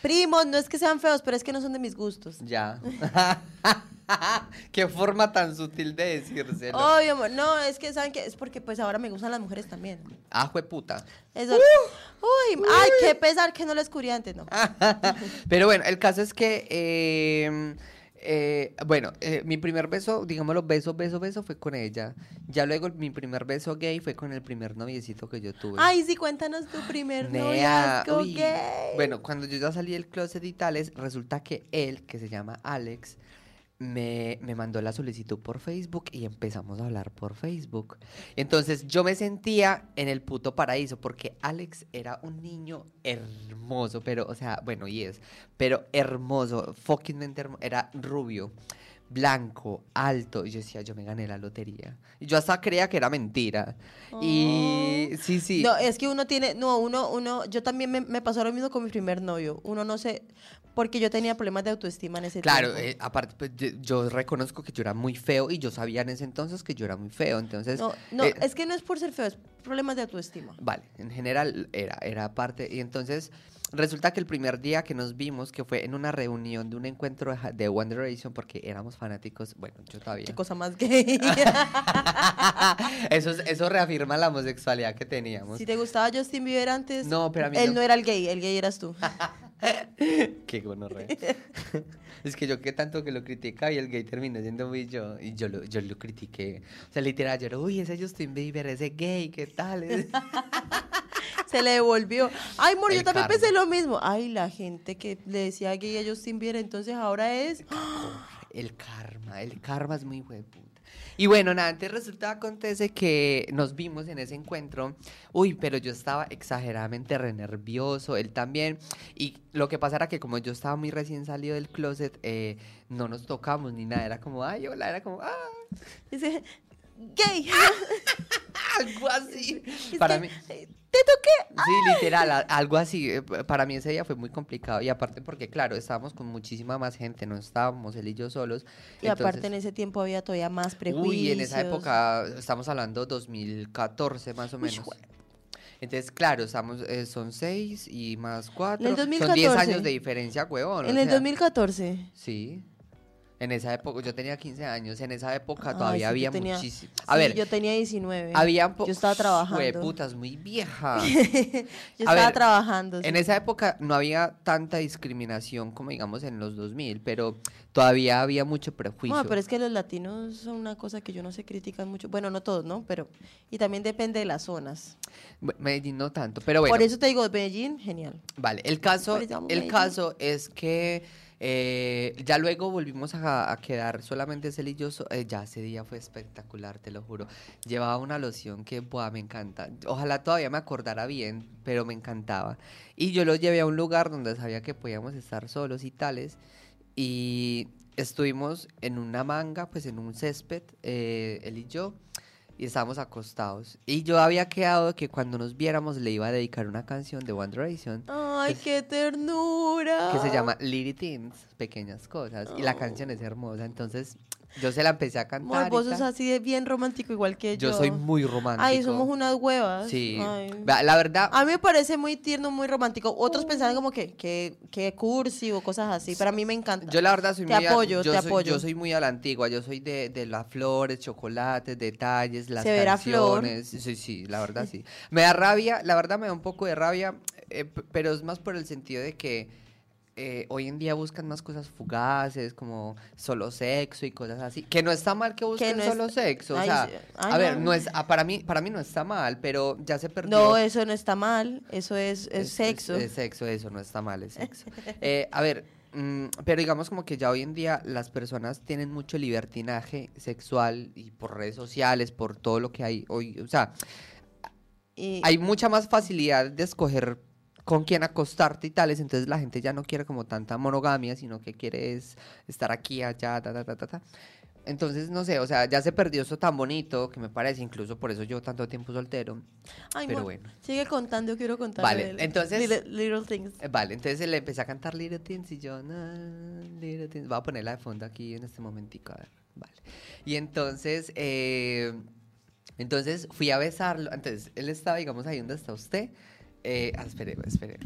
primos, no es que sean feos, pero es que no son de mis gustos. Ya. Qué forma tan sutil de decírselo. Obvio, amor. No, es que saben que es porque pues ahora me gustan las mujeres también. Ah, puta. Eso. Uy, ay, qué pesar que no lo descubrí antes, no. Pero bueno, el caso es que, eh, eh, bueno, eh, mi primer beso, digámoslo, beso, beso, beso fue con ella. Ya luego mi primer beso gay fue con el primer noviecito que yo tuve. Ay, sí, cuéntanos tu primer Nea, noviazgo uy. gay. Bueno, cuando yo ya salí del closet y tales, resulta que él, que se llama Alex, me, me mandó la solicitud por Facebook y empezamos a hablar por Facebook. Entonces yo me sentía en el puto paraíso porque Alex era un niño hermoso, pero, o sea, bueno, y es, pero hermoso, fuckingmente hermoso, era rubio. Blanco, alto, y yo decía, yo me gané la lotería. Y yo hasta creía que era mentira. Y sí, sí. No, es que uno tiene, no, uno, uno, yo también me, me pasó lo mismo con mi primer novio. Uno no sé, porque yo tenía problemas de autoestima en ese Claro, tiempo. eh, aparte, pues, yo, yo reconozco que yo era muy feo y yo sabía en ese entonces que yo era muy feo, entonces... No, no, eh, es que no es por ser feo, es problemas de autoestima. Vale, en general era, era parte, y entonces resulta que el primer día que nos vimos, que fue en una reunión de un encuentro de, One Direction, porque éramos fanáticos, bueno, yo todavía... Qué cosa más gay. eso, es- eso reafirma la homosexualidad que teníamos. si te gustaba Justin Bieber antes, No, pero a mí él no. no era el gay, el gay eras tú. Qué gonorrea. es que yo que tanto que lo criticaba y el gay terminó siendo muy yo. Y yo lo, yo lo critiqué. O sea, literal, yo era, uy, ese Justin Bieber, ese gay, ¿qué tal? Se le devolvió. Ay, amor, yo también pensé lo mismo. Ay, la gente que le decía gay a Justin Bieber, entonces ahora es... el karma, el karma es muy hueputa. Y bueno, nada, antes resulta acontece que nos vimos en ese encuentro. Uy, pero yo estaba exageradamente re nervioso, él también. Y lo que pasa era que como yo estaba muy recién salido del closet, eh, no nos tocamos ni nada. Era como, ay, hola, era como, ah. Gay. Algo así. Es Para que, mí. eh, Te toqué. Sí, literal, algo así. eh, Para mí ese día fue muy complicado. Y aparte porque, claro, estábamos con muchísima más gente, no estábamos él y yo solos. Y aparte en ese tiempo había todavía más prejuicios. Uy, en esa época, estamos hablando 2014 más o menos. Entonces, claro, estamos, eh, son seis y más cuatro. En el Son 10 2014. años de diferencia, huevón. o En el sea, 2014. Sí. En esa época, yo tenía 15 años, en esa época todavía sí, había muchísimo. A Sí, ver, yo tenía 19. había Yo estaba trabajando. putas muy vieja. yo estaba ver, trabajando. sí. En esa época no había tanta discriminación como digamos en los 2000, pero todavía había mucho prejuicio. No, pero es que los latinos son una cosa que yo no sé critican mucho. Bueno, no todos, ¿no? Pero. Y también depende de las zonas. Medellín no tanto, pero bueno. Por eso te digo, Medellín, genial. Vale, el caso, el Medellín. caso es que eh, ya luego volvimos a, quedar solamente él y yo. eh, ya ese día fue espectacular, te lo juro. Llevaba una loción que, buah, me encanta. Ojalá todavía me acordara bien, pero me encantaba. Y yo lo llevé a un lugar donde sabía que podíamos estar solos y tales. Y estuvimos en una manga, pues en un césped, eh, él y yo. Y estábamos acostados. Y yo había quedado que cuando nos viéramos le iba a dedicar una canción de One Direction Ay, qué ternura. que se llama Little Things, pequeñas cosas, y la canción es hermosa, entonces yo se la empecé a cantar. Vos sos así de bien romántico igual que yo. yo soy muy romántico. Ay, somos unas huevas. Sí. Ay. La verdad, A mí me parece muy tierno, muy romántico. Otros Uh. pensaban como que, que, que cursi o cosas así, pero a mí me encanta. yo la verdad soy Te muy a- apoyo, yo te soy, apoyo. Yo soy muy a la antigua, yo soy de, de las flores, chocolates, detalles, las Se verá flor. canciones. Sí, sí, la verdad sí. Me da rabia, la verdad me da un poco de rabia, eh, pero es más por el sentido de que eh, hoy en día buscan más cosas fugaces, como solo sexo y cosas así. Que no está mal que busquen no es- solo sexo. O sea. Ay, a ver, no. no es, ah, para mí, para mí no está mal, pero ya se perdió. No, eso no está mal, eso es, es, sexo. Es, sexo, eso no está mal, es sexo. Eh, a ver, mm, pero digamos como que ya hoy en día las personas tienen mucho libertinaje sexual y por redes sociales, por todo lo que hay hoy. O sea, Y- hay mucha más facilidad de escoger con quién acostarte y tales, entonces la gente ya no quiere como tanta monogamia, sino que quiere es estar aquí, allá, ta, ta, ta, ta, ta. Entonces, no sé, o sea, ya se perdió eso tan bonito que me parece, incluso por eso yo tanto tiempo soltero. Ay, pero bueno. Sigue contando, quiero contar. Vale, entonces- Little, little things. Eh, Vale, entonces le empecé a cantar Little Things y yo, "Na, Little Things. Voy a ponerla de fondo aquí en este momentico, a ver, vale. Y entonces, eh, entonces fui a besarlo. Entonces, él estaba, digamos, ahí donde está usted. Eh, ah, espere, espere.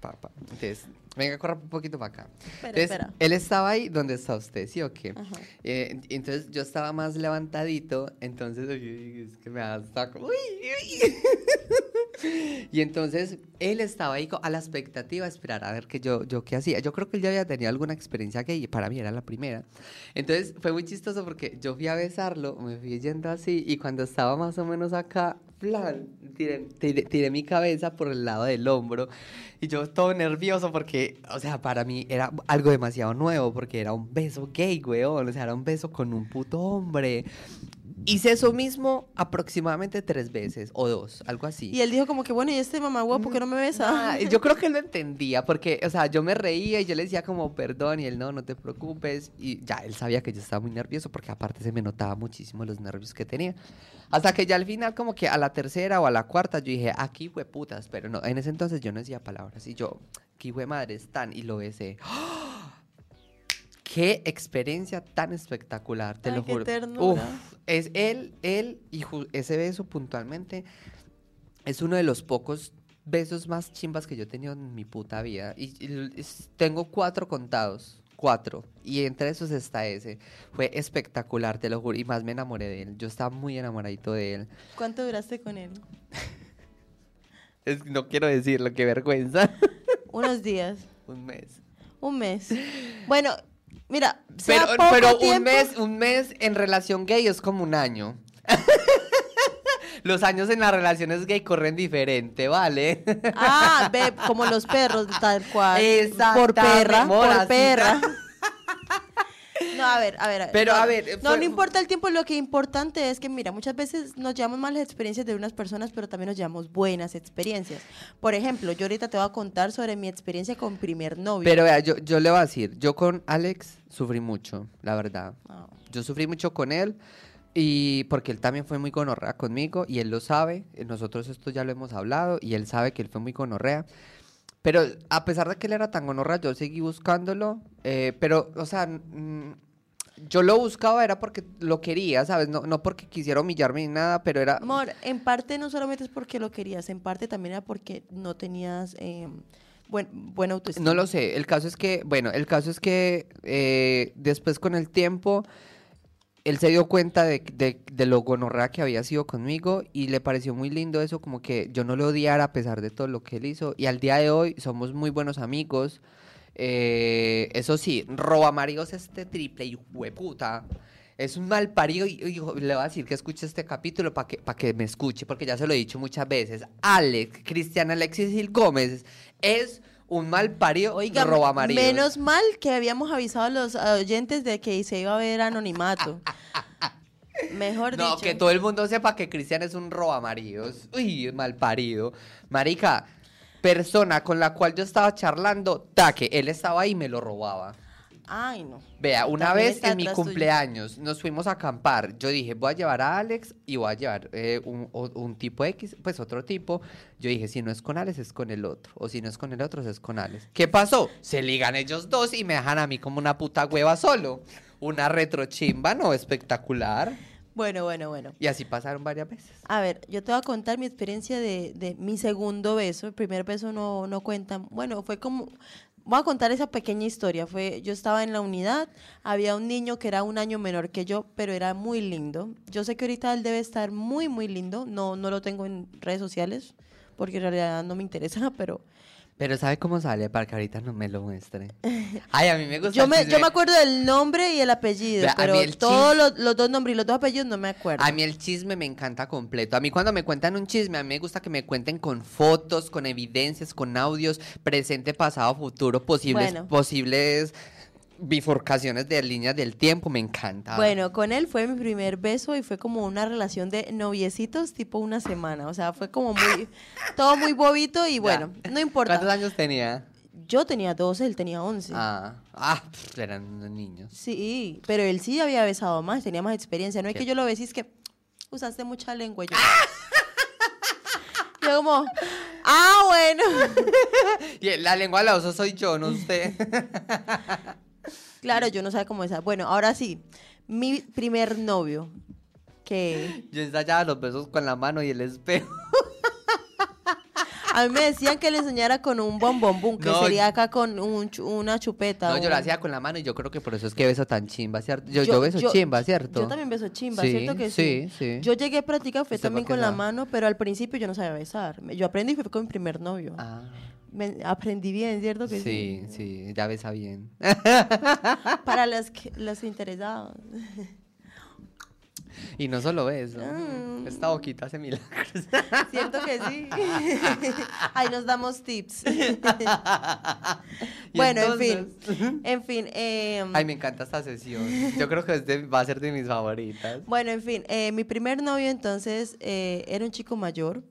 Pa, pa. Entonces, venga, corra un poquito para acá. Espera, Entonces, espera. él estaba ahí donde está usted, ¿sí o qué? Eh, entonces yo estaba más levantadito, entonces es que me da uy, uy. y entonces él estaba ahí a la expectativa de esperar a ver que yo, yo qué hacía. Yo creo que él ya había tenido alguna experiencia y para mí era la primera. Entonces fue muy chistoso porque yo fui a besarlo, me fui yendo así y cuando estaba más o menos acá, plan, tiré, tiré- mi cabeza por el lado del hombro y yo todo nervioso porque, o sea, para mí era algo demasiado nuevo porque era un beso gay, weón, o sea, era un beso con un puto hombre. Hice eso mismo aproximadamente tres veces o dos, algo así. Y él dijo como que, bueno, ¿y este mamá guapo por qué no me besa? Ah, yo creo que él lo entendía, porque, o sea, yo me reía y yo le decía como, perdón, y él, no, no te preocupes, y ya, él sabía que yo estaba muy nervioso, porque aparte se me notaba muchísimo los nervios que tenía. Hasta que ya al final, como que a la tercera o a la cuarta, yo dije, aquí fue putas, pero no, en ese entonces yo no decía palabras, y yo, aquí fue madre, están, y lo besé. ¡Ah! Qué experiencia tan espectacular, te Ay, lo qué juro. ternura. Uf, es él, él y ese beso puntualmente es uno de los pocos besos más chimbas que yo he tenido en mi puta vida. Y, tengo cuatro contados. Cuatro. Y entre esos está ese. Fue espectacular, te lo juro. Y más me enamoré de él. Yo estaba muy enamoradito de él. ¿Cuánto duraste con él? Es- no quiero decirlo, qué vergüenza. Unos días, un mes. un mes. Bueno, mira, sea Pero, poco pero un mes, un mes en relación gay es como un año. Los años en las relaciones gay corren diferente, ¿vale? Ah, ve, como los perros, tal cual. Por Exactamente, perra, por perra. No, a ver, a ver. a ver, Pero, no, a ver, No, fue- no importa el tiempo, lo que es importante es que, mira, muchas veces nos llevamos malas experiencias de unas personas, pero también nos llevamos buenas experiencias. Por ejemplo, yo ahorita te voy a contar sobre mi experiencia con primer novio. Pero vea, yo, yo le voy a decir, yo con Alex sufrí mucho, la verdad. Ah. Yo sufrí mucho con él y porque él también fue muy gonorrea conmigo y él lo sabe. Nosotros esto ya lo hemos hablado y él sabe que él fue muy gonorrea. Pero a pesar de que él era tan gonorrea, yo seguí buscándolo. eh, pero, o sea, mm, yo lo buscaba era porque lo quería, ¿sabes? No, no porque quisiera humillarme ni nada, pero era... Amor, en parte no solamente es porque lo querías, en parte también era porque no tenías eh, buen, buena autoestima. No lo sé, el caso es que, bueno, el caso es que eh, después con el tiempo, él se dio cuenta de, de, de lo gonorrea que había sido conmigo y le pareció muy lindo eso, como que yo no lo odiara a pesar de todo lo que él hizo. Y al día de hoy somos muy buenos amigos. Eh, eso sí, roba maridos este triple y hueputa. Es un mal parido y, y le voy a decir que escuche este capítulo para que, pa' que me escuche, porque ya se lo he dicho muchas veces. Alex, Cristian Alexis Gil Gómez es un mal parido Oiga, roba maridos. menos mal que habíamos avisado a los oyentes de que se iba a ver anonimato. Mejor No, dicho. que todo el mundo sepa que Cristian es un robamaridos. Uy, mal parido. Marica, persona con la cual yo estaba charlando, taque, él estaba ahí y me lo robaba. Ay, no. Vea, una También vez en mi tuyo. cumpleaños nos fuimos a acampar. Yo dije, voy a llevar a Alex y voy a llevar eh, un, tipo X, pues otro tipo. Yo dije, si no es con Alex, es con el otro. O si no es con el otro, es con Alex. ¿Qué pasó? Se ligan ellos dos y me dejan a mí como una puta hueva solo. Una retrochimba, ¿no? Espectacular. Bueno, bueno, bueno. Y así pasaron varias veces. A ver, yo te voy a contar mi experiencia de, de mi segundo beso. El primer beso no, no cuenta. Bueno, fue como... Voy a contar esa pequeña historia. Fue, yo estaba en la unidad, había un niño que era un año menor que yo, pero era muy lindo. Yo sé que ahorita él debe estar muy, muy lindo. No, no lo tengo en redes sociales, porque en realidad no me interesa, pero... Pero ¿sabe cómo sale? Para que ahorita no me lo muestre. Ay, a mí me gusta Yo el me, yo me acuerdo del nombre y el apellido, pero el todos los, los dos nombres y los dos apellidos no me acuerdo. A mí el chisme me encanta completo. A mí cuando me cuentan un chisme, a mí me gusta que me cuenten con fotos, con evidencias, con audios, presente, pasado, futuro, posibles, Bueno. posibles bifurcaciones de líneas del tiempo. Me encanta. Bueno, con él fue mi primer beso y fue como una relación de noviecitos tipo una semana. O sea, fue como muy, todo muy bobito y bueno, no ¿Cuántos importa. años tenía? Yo tenía 12, él tenía 11. Ah, ah, pff, eran niños. Sí, pero él sí había besado más, tenía más experiencia. No es que yo lo besé, es que usaste mucha lengua. Yo, yo como, ah, bueno. Y la lengua la uso soy yo, no usted. Claro, yo no sabía cómo esa. Bueno, ahora sí, mi primer novio, que yo ensayaba los besos con la mano y el espejo. a mí me decían que le enseñara con un bombombum, que No, sería acá con un una chupeta. No, yo lo hacía con la mano y yo creo que por eso es que beso tan chimba, ¿cierto? Yo, yo, Yo- beso yo- chimba, ¿cierto? Yo también beso chimba, Sí, ¿cierto que sí? sí, sí. Yo llegué a practicar, fue ¿Usted también con la mano, pero al principio yo no sabía besar. Yo aprendí y fue con mi primer novio. Ah, Me- aprendí bien, ¿cierto que sí? sí, sí, ya besa bien. Para los, que- los interesados. Y no solo eso, Mm. esta boquita hace milagros. ¿Cierto que sí? Ahí nos damos tips. Bueno, en fin. En fin. em, Ay, me encanta esta sesión. Yo creo que es de- va a ser de mis favoritas. Bueno, en fin, eh, mi primer novio entonces eh, era un chico mayor.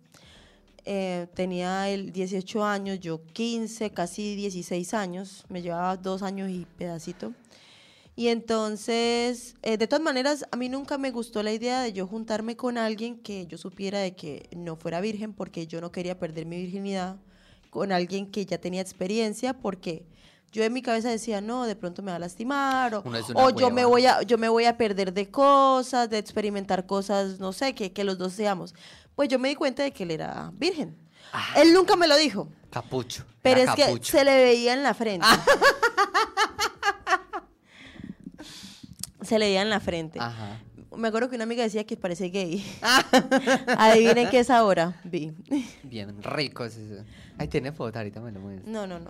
Eh, tenía él 18 años, yo 15, casi 16 años. Me llevaba dos años y pedacito. Y entonces, eh, de todas maneras, a mí nunca me gustó la idea de yo juntarme con alguien que yo supiera de que no fuera virgen, porque yo no quería perder mi virginidad con alguien que ya tenía experiencia, porque yo en mi cabeza decía, no, de pronto me va a lastimar, o, o yo me voy a, yo me voy a perder de cosas, de experimentar cosas, no sé, que, que los dos seamos. Pues yo me di cuenta de que él era virgen. Él nunca me lo dijo, Capucho. pero Ah. es que se le veía en la frente. se le veía en la frente. Ajá. Me acuerdo que una amiga decía que parece gay. Adivinen qué es ahora. Vi. Bien rico ese. Ay, tiene foto, ahorita me lo muestra. No, no, no.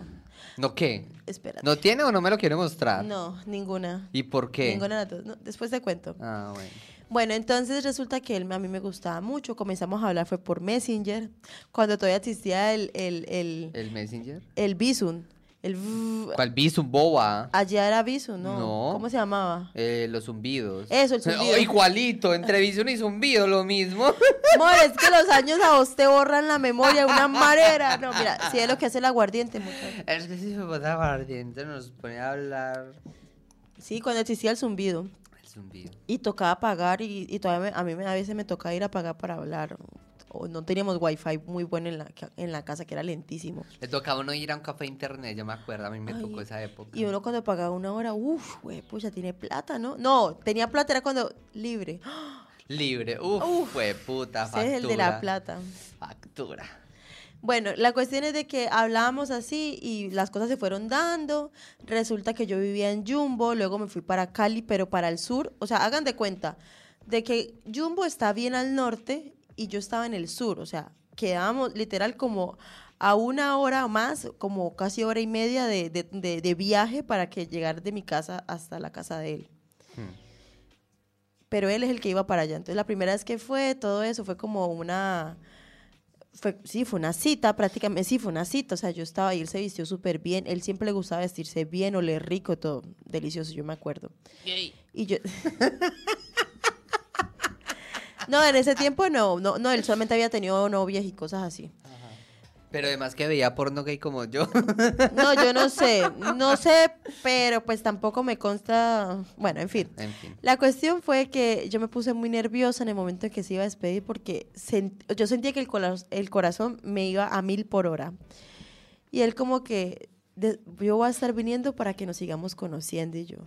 ¿No qué? Espérate. ¿No tiene o no me lo quiere mostrar? No, ninguna. ¿Y por qué? Ninguna de las dos. No, después te cuento. Ah, bueno. Bueno, entonces resulta que él a mí me gustaba mucho. Comenzamos a hablar, fue por Messenger, cuando todavía existía el, el, el, ¿El Messenger? el Bizun. El ¿Cuál bisu, boba? allá era Bisu, ¿no? No. ¿Cómo se llamaba? Eh, los zumbidos. Eso, el zumbido. Oh, igualito, entre bisu y zumbido, lo mismo. Amor, es que los años a vos te borran la memoria, una marera. No, mira, si es lo que hace el aguardiente, muchacho. es que si se pasaba ardiente, nos ponía a hablar. Sí, cuando existía el zumbido. Y tocaba pagar y, y todavía me- a mí me- a veces me tocaba ir a pagar para hablar. O no teníamos wifi muy bueno en la, en la casa, que era lentísimo. Le tocaba uno ir a un café internet, yo me acuerdo, a mí me Ay, tocó esa época. Y uno cuando pagaba una hora, uff, güey, pucha, tiene plata, ¿no? No, tenía plata, era cuando libre. Libre, uf, Uf. fue puta, Ese factura. es el de la plata. Factura. Bueno, la cuestión es de que hablábamos así y las cosas se fueron dando. Resulta que yo vivía en Jumbo, luego me fui para Cali, pero para el sur. O sea, hagan de cuenta de que Jumbo está bien al norte y yo estaba en el sur. O sea, quedábamos literal como a una hora más, como casi hora y media de, de- de- de viaje para que llegar de mi casa hasta la casa de él. Hmm. Pero él es el que iba para allá. Entonces, la primera vez que fue, todo eso fue como una fue, sí, fue una cita, prácticamente, sí, fue una cita, o sea, yo estaba ahí, él se vistió súper bien, él siempre le gustaba vestirse bien, oler rico, todo, delicioso, yo me acuerdo. Y yo... no, en ese tiempo no, no, no, él solamente había tenido novias y cosas así. Pero además que veía porno gay como yo. No, yo no sé, no sé, pero pues tampoco me consta, bueno, en fin. en fin. La cuestión fue que yo me puse muy nerviosa en el momento en que se iba a despedir porque sent- yo sentía que el, cola- el corazón me iba a mil por hora. Y él como que, yo voy a estar viniendo para que nos sigamos conociendo y yo.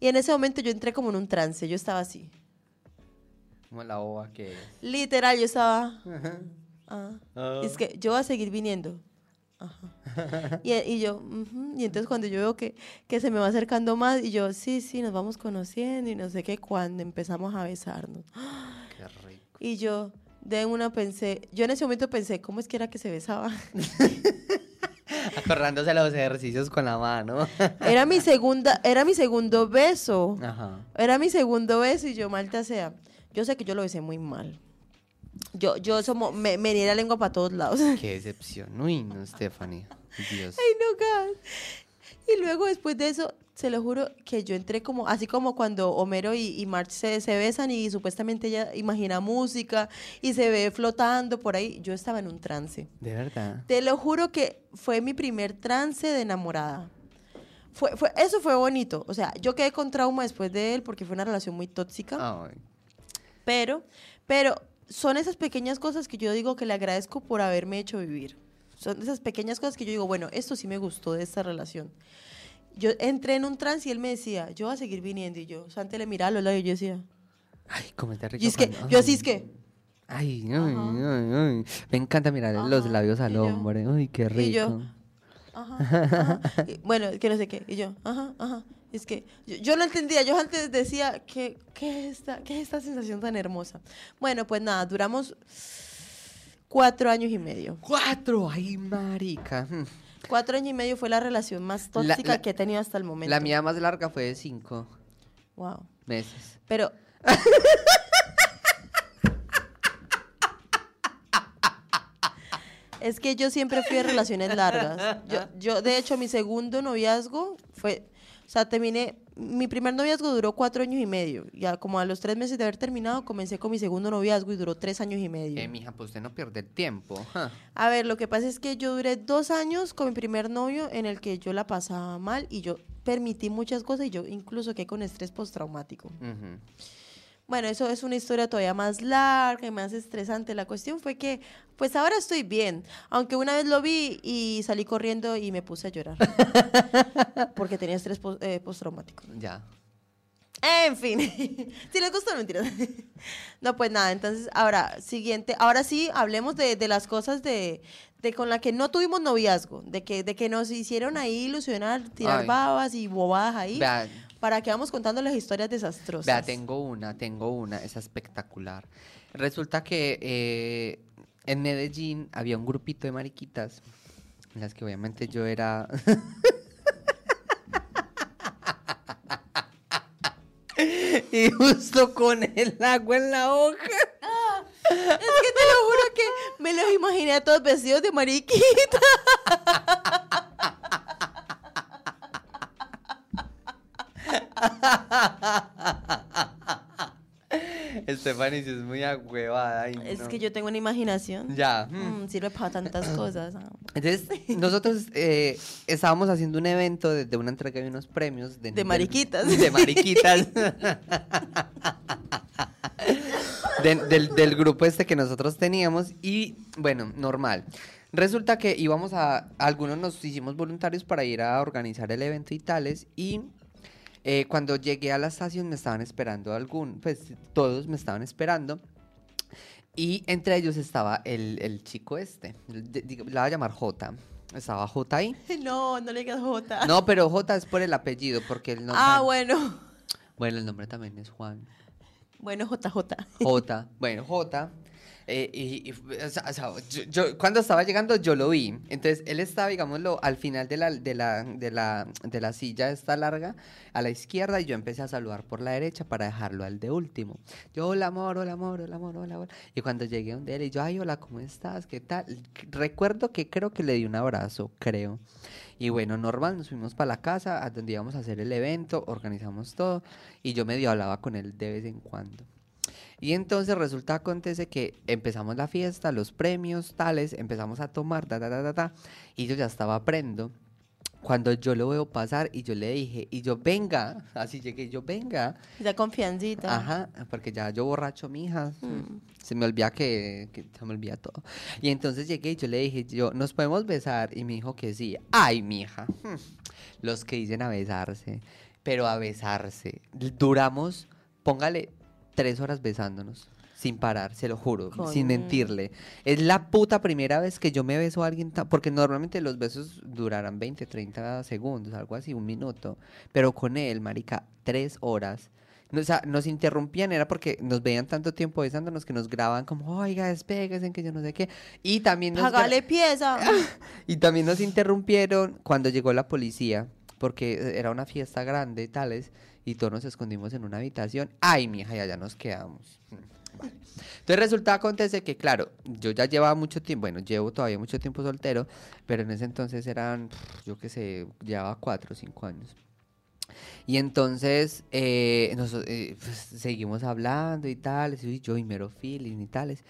Y en ese momento yo entré como en un trance, yo estaba así. Como la ova que. Literal, yo estaba... ah. Ah. Es que yo voy a seguir viniendo. Ajá. Y, y yo, y entonces cuando yo veo que, que se me va acercando más, y yo, sí, sí, nos vamos conociendo, y no sé qué, cuando empezamos a besarnos. Qué rico. Y yo, de una pensé, yo en ese momento pensé, ¿cómo es que era que se besaba? Acordándose los ejercicios con la mano. Era mi segunda, era mi segundo beso. Ajá. Era mi segundo beso, y yo, malta sea. Yo sé que yo lo besé muy mal. Yo, yo somos, me, me di la lengua para todos lados. Qué decepción. Uy, no, Stephanie. Dios. Ay, no, gas. Y luego después de eso, se lo juro que yo entré como, así como cuando Homero y, y se, se besan y supuestamente ella imagina música y se ve flotando por ahí. Yo estaba en un trance. De verdad. Te lo juro que fue mi primer trance de enamorada. Fue, fue, eso fue bonito. O sea, yo quedé con trauma después de él porque fue una relación muy tóxica. Ay. Pero, pero son esas pequeñas cosas que yo digo que le agradezco por haberme hecho vivir. Son esas pequeñas cosas que yo digo, bueno, esto sí me gustó de esta relación. Yo entré en un trance y él me decía, yo voy a seguir viniendo. Y yo, Santi le miraba a los labios y yo decía, Ay, cómo está rico. y es que, yo así es que, Ay, ay, ay, ay. Me encanta mirar los Ajá, labios al hombre. Ay, qué rico. y yo, ajá, ajá. Y, bueno, que no sé qué. Y yo, ajá, ajá. Es que yo, yo no entendía, yo antes decía, ¿qué, qué, es esta, ¿qué es esta sensación tan hermosa? Bueno, pues nada, duramos cuatro años y medio. Cuatro, ay, marica. Hmm. Cuatro años y medio fue la relación más tóxica la- que he tenido hasta el momento. La mía más larga fue de cinco Wow. meses. Pero. es que yo siempre fui de relaciones largas. Yo, yo, de hecho, mi segundo noviazgo fue. O sea, terminé. Mi primer noviazgo duró cuatro años y medio. Ya como a los tres meses de haber terminado, comencé con mi segundo noviazgo y duró tres años y medio. Eh, mija, pues usted no pierde el tiempo. A ver, lo que pasa es que yo duré dos años con mi primer novio en el que yo la pasaba mal y yo permití muchas cosas y yo incluso quedé con estrés postraumático. Ujú. Bueno, eso es una historia todavía más larga y más estresante. La cuestión fue que, pues ahora estoy bien, aunque una vez lo vi y salí corriendo y me puse a llorar porque tenía estrés pos- eh, postraumático. Ya. En fin, si les gustó, mentiras. No, pues nada, entonces ahora, siguiente, ahora sí, hablemos de, de las cosas de, de con la que no tuvimos noviazgo, de que, de que nos hicieron ahí ilusionar, tirar Ay. babas y bobadas ahí, Vea, para que vamos contando las historias desastrosas. vea, tengo una, tengo una, es espectacular. Resulta que eh, en Medellín había un grupito de mariquitas, en las que obviamente yo era... y justo con el agua en la hoja. Es que te lo juro que me los imaginé a todos vestidos de mariquita. Stephanie, si es muy agüevada. Ay, es que yo tengo una imaginación. Ya. Mm, mm. Sirve para tantas cosas. Ah. Entonces, nosotros eh, estábamos haciendo un evento de, una entrega de unos premios. De, mariquitas. De mariquitas. del, del grupo este que nosotros teníamos. Y bueno, normal. Resulta que íbamos a. Algunos nos hicimos voluntarios para ir a organizar el evento y tales. Y eh, cuando llegué a la estación me estaban esperando algún. Pues todos me estaban esperando. Y entre ellos estaba el, el chico este. Le voy a llamar J. Estaba J ahí. No, no le digas J. No, pero J es por el apellido, porque el nombre. ah, bueno. Bueno, el nombre también es Juan. Bueno, JJ. J. Bueno, J. eh, y, o sea, o sea, yo, yo- cuando estaba llegando yo lo vi. Entonces él estaba, digámoslo, al final de la, de la, de la, de la silla esta larga, a la izquierda, y yo empecé a saludar por la derecha para dejarlo al de último. Yo, hola amor, hola amor, hola amor, hola. Y cuando llegué donde él, y yo, ay, hola, ¿cómo estás? ¿Qué tal? Recuerdo que creo que le di un abrazo, creo. Y bueno, normal, nos fuimos para la casa, a donde íbamos a hacer el evento, organizamos todo, y yo medio hablaba con él de vez en cuando. Y entonces resulta, acontece que empezamos la fiesta, los premios, tales, empezamos a tomar, ta, ta, ta, ta, ta, y yo ya estaba prendo. Cuando yo lo veo pasar y yo le dije, y yo, venga, así llegué, yo, venga. Ya confiancita. Ajá, porque ya yo borracho, mija, Mm. se me olvida que, que se me olvida todo. Y entonces llegué y yo le dije, yo, ¿nos podemos besar? Y me dijo que sí. Ay, mija, los que dicen a besarse, pero a besarse. Duramos, póngale tres horas besándonos. Sin parar, se lo juro, sin mentirle. Es la puta primera vez que yo me beso a alguien, porque normalmente los besos durarán 20, 30 segundos, algo así, un minuto. Pero con él, marica, tres horas. O sea, nos interrumpían, era porque nos veían tanto tiempo besándonos que nos grababan como, oiga, despéguense, que yo no sé qué. Y también nos, pieza. y también nos interrumpieron cuando llegó la policía, porque era una fiesta grande tales, y todos nos escondimos en una habitación. Ay, mija, ya, ya nos quedamos. Vale. Entonces resulta, acontece que, claro, yo ya llevaba mucho tiempo, bueno, llevo todavía mucho tiempo soltero, pero en ese entonces eran, yo qué sé, llevaba cuatro o cinco años. Y entonces eh, nos- eh, pues, seguimos hablando y tales, y yo y mero feeling y tales.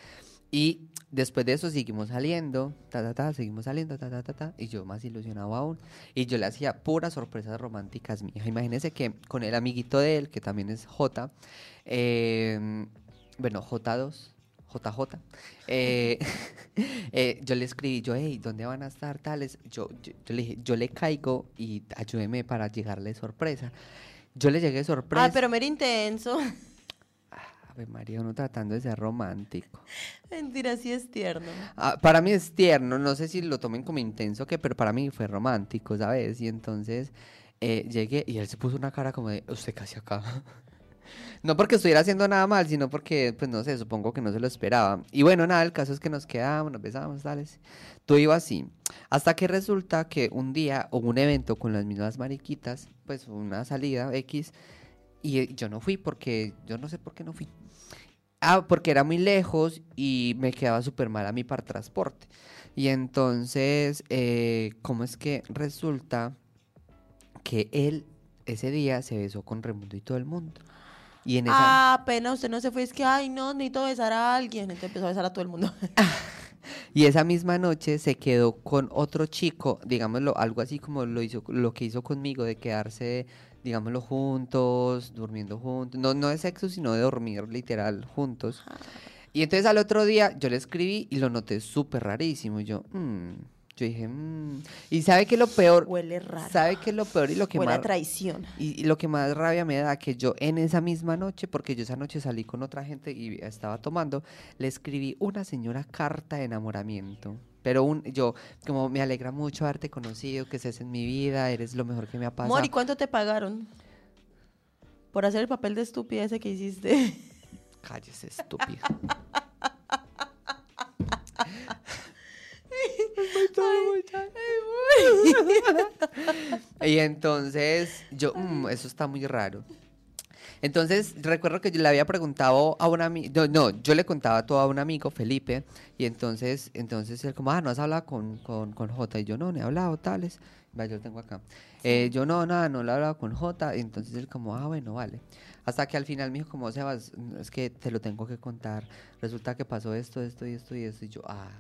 Y después de eso seguimos saliendo, ta, ta, ta, seguimos saliendo, ta, ta, ta, ta, y yo más ilusionado aún. Y yo le hacía puras sorpresas románticas, mi hija. Imagínese que con el amiguito de él, que también es J, eh, bueno, J2, JJ, eh, eh, yo le escribí, yo, hey, ¿dónde van a estar tales? Yo, yo, le dije, yo le caigo y ayúdeme para llegarle sorpresa. Yo le llegué sorpresa. Ay, pero mero intenso. Ave María, uno tratando de ser romántico. Mentira, sí es tierno. Ah, para mí es tierno, no sé si lo tomen como intenso, que, pero para mí fue romántico, ¿sabes? Y entonces eh, llegué y él se puso una cara como de, usted casi acá. No porque estuviera haciendo nada mal, sino porque, pues no sé, supongo que no se lo esperaba. Y bueno, nada, el caso es que nos quedamos, nos besamos, tales. Todo iba así. Hasta que resulta que un día hubo un evento con las mismas mariquitas, pues una salida X, y eh, yo no fui porque, yo no sé por qué no fui. Ah, porque era muy lejos y me quedaba súper mal a mí para transporte. Y entonces, eh, ¿cómo es que resulta que él ese día se besó con Raimundo y todo el mundo? Y en esa... Ah, apenas usted no se fue, es que, ay, no, necesito besar a alguien. Entonces empezó a besar a todo el mundo. Y esa misma noche se quedó con otro chico, digámoslo, algo así como lo hizo, lo que hizo conmigo, de quedarse, digámoslo, juntos, durmiendo juntos. No, no de sexo, sino de dormir literal juntos. Y entonces al otro día yo le escribí y lo noté súper rarísimo. Y yo, mm, yo dije, mm. Y sabe que lo peor, Huele raro. sabe que lo peor y lo que Huele más a traición. y, y lo que más rabia me da que yo en esa misma noche, porque yo esa noche salí con otra gente y estaba tomando, le escribí una señora carta de enamoramiento. Pero un, yo, como me alegra mucho haberte conocido, que estés en mi vida, eres lo mejor que me ha pasado. Mori, ¿cuánto te pagaron? Por hacer el papel de estúpida ese que hiciste. Cállese, estúpido. y entonces, yo, "Mm, eso está muy raro. Entonces, recuerdo que yo le había preguntado a un amigo, no, yo le contaba todo a un amigo, Felipe, y entonces, entonces él como, ah, ¿no has hablado con, con, con J? Y yo, no, no he hablado, tales. Va, yo lo tengo acá. Eh, yo, no, nada, no lo he hablado con J. Y entonces él como, ah, bueno, vale. Hasta que al final me dijo, como, Sebas, es que te lo tengo que contar. Resulta que pasó esto, esto y esto y esto. Y yo, ah,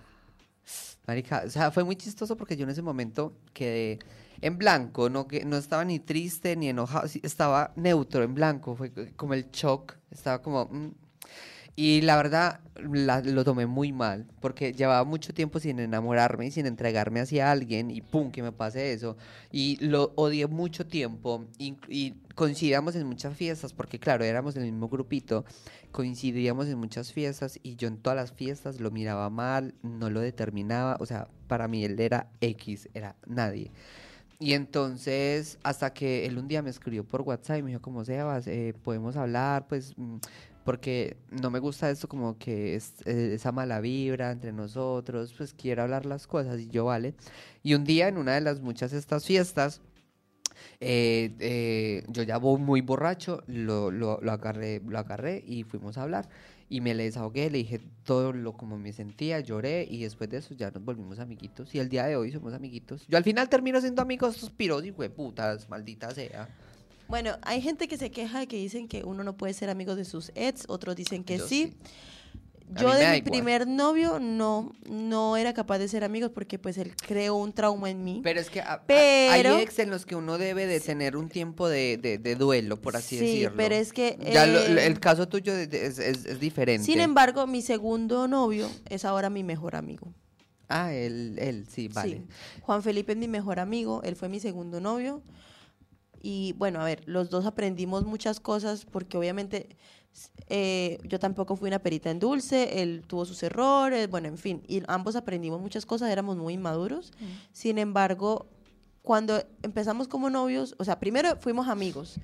marica, o sea, fue muy chistoso porque yo en ese momento quedé en blanco, no, que, no estaba ni triste ni enojado, estaba neutro, en blanco, fue como el shock, estaba como... mm. Y la verdad lo tomé muy mal, porque llevaba mucho tiempo sin enamorarme y sin entregarme hacia alguien y pum, que me pase eso. Y lo odié mucho tiempo y, y coincidíamos en muchas fiestas, porque claro, éramos del mismo grupito, coincidíamos en muchas fiestas y yo en todas las fiestas lo miraba mal, no lo determinaba, o sea, para mí él era X, era nadie. Y entonces, hasta que él un día me escribió por WhatsApp y me dijo, como Sebas, eh, podemos hablar, pues, mm, porque no me gusta esto como que eh, esa mala vibra entre nosotros, pues quiero hablar las cosas y yo, vale. Y un día en una de las muchas estas fiestas, eh, eh, yo ya voy muy borracho, lo, lo, lo agarré, lo agarré y fuimos a hablar. Y me le desahogué, le dije todo lo como me sentía, lloré y después de eso ya nos volvimos amiguitos. Y el día de hoy somos amiguitos. Yo al final termino siendo amigos de estos piros y putas, maldita sea. Bueno, hay gente que se queja de que dicen que uno no puede ser amigo de sus ex, otros dicen que Yo sí. Yo de mi igual. primer novio no, no era capaz de ser amigos porque pues él creó un trauma en mí. Pero es que a- a- Pero- hay ex en los que uno debe de tener un tiempo de, de- de duelo, por así Sí, decirlo. pero es que, Ya lo- eh, el caso tuyo es, es- es- es diferente. Sin embargo, mi segundo novio es ahora mi mejor amigo. Ah, él, él, sí, vale. Sí. Juan Felipe es mi mejor amigo, él fue mi segundo novio. Y bueno, a ver, los dos aprendimos muchas cosas porque obviamente eh, yo tampoco fui una perita en dulce, él tuvo sus errores, bueno, en fin, y ambos aprendimos muchas cosas, éramos muy inmaduros. Sin embargo, cuando empezamos como novios, o sea, primero fuimos amigos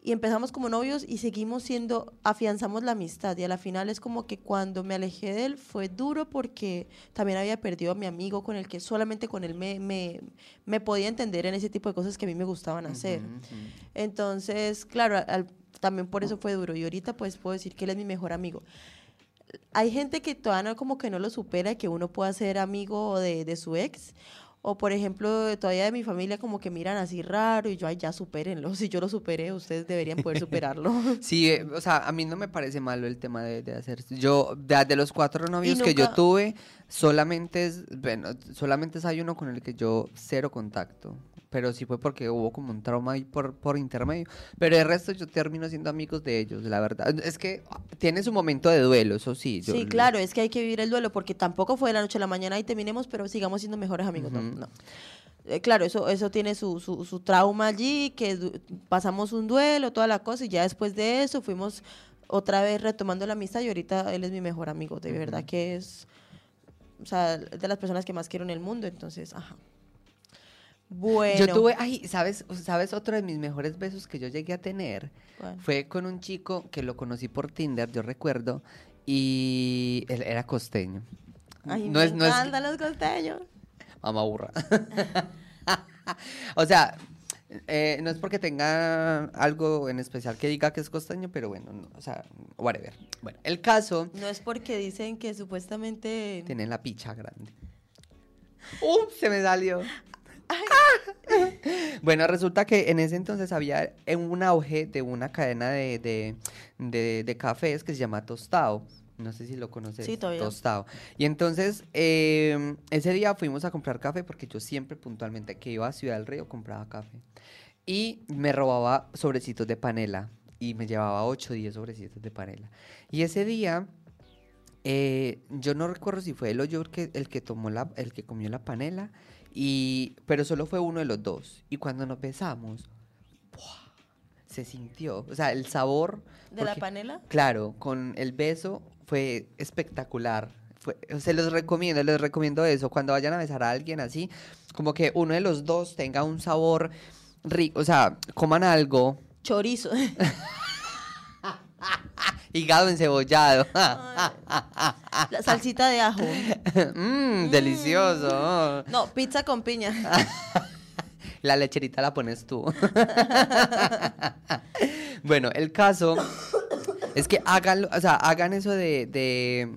y empezamos como novios y seguimos siendo, afianzamos la amistad y a la final es como que cuando me alejé de él fue duro porque también había perdido a mi amigo con el que solamente con él me, me, me podía entender en ese tipo de cosas que a mí me gustaban hacer. Entonces, claro, al- también por eso fue duro y ahorita pues puedo decir que él es mi mejor amigo. Hay gente que todavía no, como que no lo supera, que uno pueda ser amigo de, de su ex. O, por ejemplo, todavía de mi familia como que miran así raro y yo, ay, ya supérenlo. Si yo lo superé, ustedes deberían poder superarlo. Sí, eh, o sea, a mí no me parece malo el tema de, de hacer. Yo, de, de los cuatro novios que yo nunca- tuve, solamente es, bueno, solamente hay uno con el que yo cero contacto. Pero sí fue porque hubo como un trauma ahí por, por intermedio. Pero el resto yo termino siendo amigos de ellos, la verdad. Es que tiene su momento de duelo, eso sí. yo- Sí, claro, es que hay que vivir el duelo porque tampoco fue de la noche a la mañana y terminemos, pero sigamos siendo mejores amigos. No, no. Eh, claro, eso, eso tiene su, su, su trauma allí, que pasamos un duelo, toda la cosa, y ya después de eso fuimos otra vez retomando la amistad y ahorita él es mi mejor amigo, de verdad que es, o sea, de las personas que más quiero en el mundo, entonces, ajá. Bueno. Yo tuve, ay, ¿sabes, ¿sabes otro de mis mejores besos que yo llegué a tener? Fue con un chico que lo conocí por Tinder, yo recuerdo, y él era costeño. Ay, no me es, no es, encantan los costeños. Mamá burra. o sea, eh, no es porque tenga algo en especial que diga que es costeño, pero bueno, no, o sea, whatever. Bueno, el caso No es porque dicen que supuestamente... tiene la picha grande. ¡Uh! Se me salió. Bueno, resulta que en ese entonces había un auge de una cadena de, de, de- de cafés que se llama Tostado. No sé si lo conoces. Sí, todavía. Tostado. Y entonces, eh, ese día fuimos a comprar café porque yo siempre puntualmente que iba a Ciudad del Río compraba café. Y me robaba sobrecitos de panela. Y me llevaba 8 o 10 sobrecitos de panela. Y ese día, eh, yo no recuerdo si fue él o yo el que, el que tomó la, el que comió la panela. Y, pero solo fue uno de los dos. Y cuando nos besamos, ¡buah! se sintió. O sea, el sabor. ¿De la panela? Claro, con el beso fue espectacular. Fue- se los recomiendo, les recomiendo eso. Cuando vayan a besar a alguien así, como que uno de los dos tenga un sabor rico. O sea, coman algo. Chorizo. Hígado encebollado. La salsita de ajo. Mmm, delicioso. No, pizza con piña. La lecherita la pones tú. bueno, el caso es que hagan, o sea, hagan eso de, de...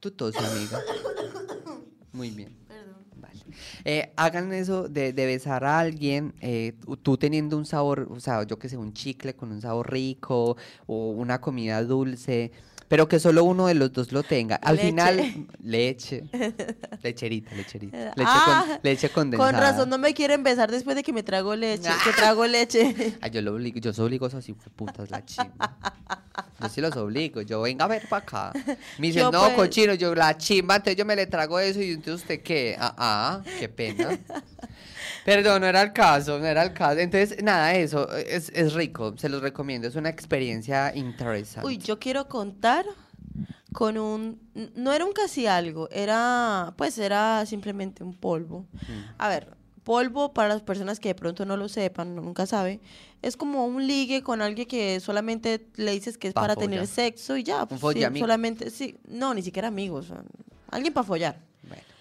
Tu tos, amiga. Muy bien. Eh, hagan eso de, de besar a alguien, eh, tú teniendo un sabor, o sea, yo que sé, un chicle con un sabor rico o una comida dulce, pero que solo uno de los dos lo tenga. Al Leche. final, leche, lecherita, lecherita, leche, Ah, con, leche condensada. Con razón no me quieren besar después de que me trago leche. Que trago leche. Ay, yo lo obligo, yo soy obligo a esos putas la chimba. Yo sí los obligo, yo venga a ver para acá. Me dicen, Yo, no, pues- cochino, yo la chimba, entonces yo me le trago eso y entonces usted qué, ah, ah, qué pena. Perdón, no era el caso, no era el caso. Entonces, nada, eso es, es rico, se los recomiendo, es una experiencia interesante. Uy, yo quiero contar con un... No era un casi algo, era... Pues era simplemente un polvo. Mm. A ver, polvo para las personas que de pronto no lo sepan, nunca sabe, es como un ligue con alguien que solamente le dices que es Pa' para tener sexo y ya. pues, sí, follamigo. solamente, sí, no, ni siquiera amigos, alguien para follar.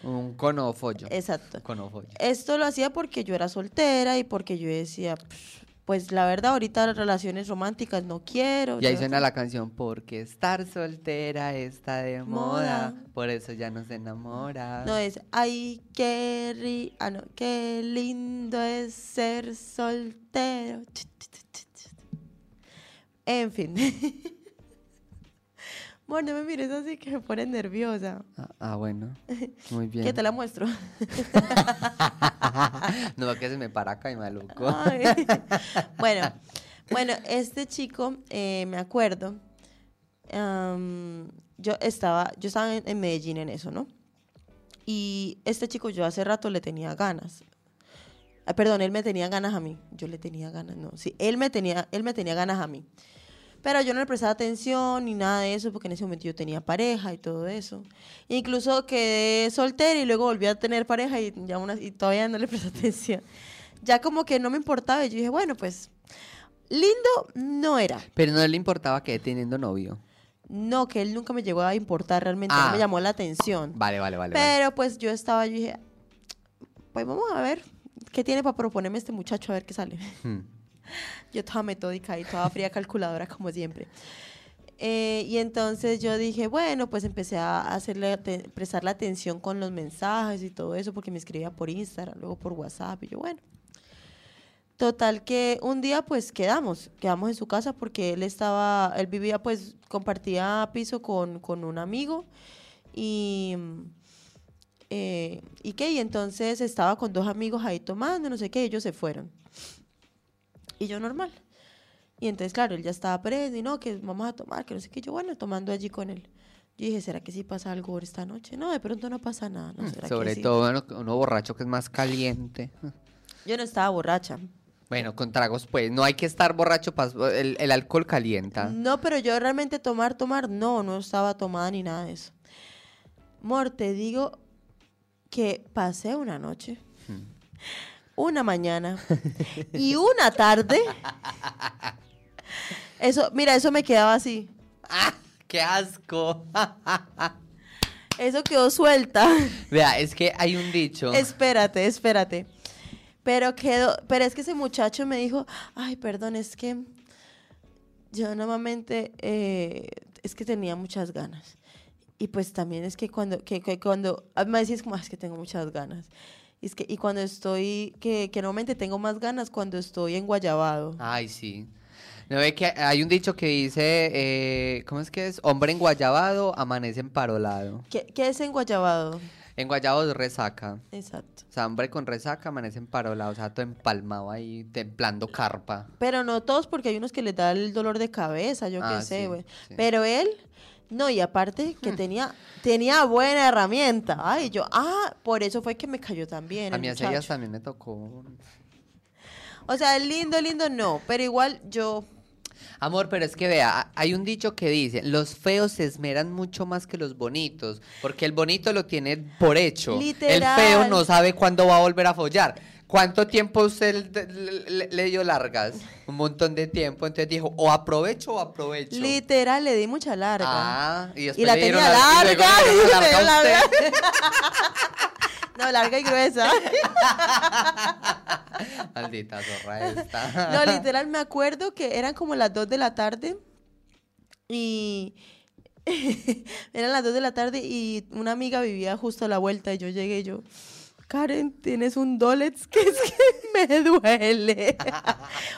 Bueno, un conofollo. Exacto. Conofollo. Esto lo hacía porque yo era soltera y porque yo decía, "Psh, pues la verdad ahorita las relaciones románticas no quiero. Y ahí suena la canción, porque estar soltera está de moda, Moda. por eso ya no se enamora. No es, ay, qué, ri- ah, no, qué lindo es ser soltero. En fin. Bueno, no me mires así que me pone nerviosa. Ah, ah, bueno, muy bien. ¿Qué te la muestro? no, que se me para acá y maluco. Ay. Bueno, bueno, este chico, eh, me acuerdo, am, yo estaba, yo estaba en, en Medellín en eso, ¿no? Y este chico yo hace rato le tenía ganas. Ah, perdón, él me tenía ganas a mí. Yo le tenía ganas, no. Sí, él me tenía, él me tenía ganas a mí. Pero yo no le prestaba atención ni nada de eso porque en ese momento yo tenía pareja y todo eso. Incluso quedé soltera y luego volví a tener pareja y, ya una- y todavía no le presté atención. Ya como que no me importaba y yo dije, bueno, pues lindo no era. Pero no le importaba que teniendo novio. No, que él nunca me llegó a importar realmente, Ah. no me llamó la atención. Vale, vale, vale. vale. Pero pues yo estaba, yo dije, pues vamos a ver qué tiene para proponerme este muchacho, a ver qué sale. Hmm. Yo toda metódica y toda fría calculadora como siempre. Eh, y entonces yo dije, bueno, pues empecé a hacerle, prestarle atención con los mensajes y todo eso, porque me escribía por Instagram, luego por WhatsApp, y yo, bueno. Total que un día pues quedamos, quedamos en su casa porque él estaba, él vivía pues, compartía piso con, con un amigo y, eh, ¿y qué? Y entonces estaba con dos amigos ahí tomando, no sé qué, ellos se fueron. Y yo normal. Y entonces, claro, él ya estaba preso y no, que vamos a tomar, que no sé qué, yo bueno, tomando allí con él. Yo dije, ¿será que sí pasa algo esta noche? No, de pronto no pasa nada. No, ¿será que Sobre sí? todo uno, uno borracho que es más caliente. Yo no estaba borracha. Bueno, con tragos pues, no hay que estar borracho, el, el alcohol calienta. No, pero yo realmente tomar, tomar, no, no estaba tomada ni nada de eso. Mor, te digo que pasé una noche, una mañana y una tarde. Eso, mira, eso me quedaba así. ¡Ah! ¡Qué asco! Eso quedó suelta. Vea, es que hay un dicho. Espérate, espérate. Pero quedó, pero es que ese muchacho me dijo, ay, perdón, es que yo normalmente eh, es que tenía muchas ganas. Y pues también es que cuando, que, que cuando, me decís como, "Ah, es que tengo muchas ganas. Y, es que, y cuando estoy, que, que normalmente tengo más ganas cuando estoy en Guayabado. Ay, sí. ¿No ve que hay un dicho que dice, eh, ¿cómo es que es? Hombre enguayabado, amanece emparolado. ¿Qué, qué es en Guayabado? En Guayabado es resaca. Exacto. O sea, hombre con resaca amanece emparolado, o sea, todo empalmado ahí, templando carpa. Pero no todos, porque hay unos que les da el dolor de cabeza, yo Ah, qué sé, sí, güey. sí. Pero él, no, y aparte que tenía, tenía buena herramienta. Ay, yo, ah, por eso fue que me cayó también. A mí muchacho. también me tocó. O sea, lindo, lindo no, pero igual yo, Amor, pero es que vea, hay un dicho que dice, los feos se esmeran mucho más que los bonitos, porque el bonito lo tiene por hecho. Literal. El feo no sabe cuándo va a volver a follar. ¿Cuánto tiempo usted le, le- le dio largas? Un montón de tiempo. Entonces dijo, o aprovecho o aprovecho. literal, le di mucha larga. Ah, y, la tenía lar- y luego larga. no, larga y gruesa. Maldita zorra esta. No, literal, me acuerdo que eran como las 2 de la tarde y eran las 2 de la tarde y una amiga vivía justo a la vuelta y yo llegué y yo, Karen, tienes un Dolets que es que me duele.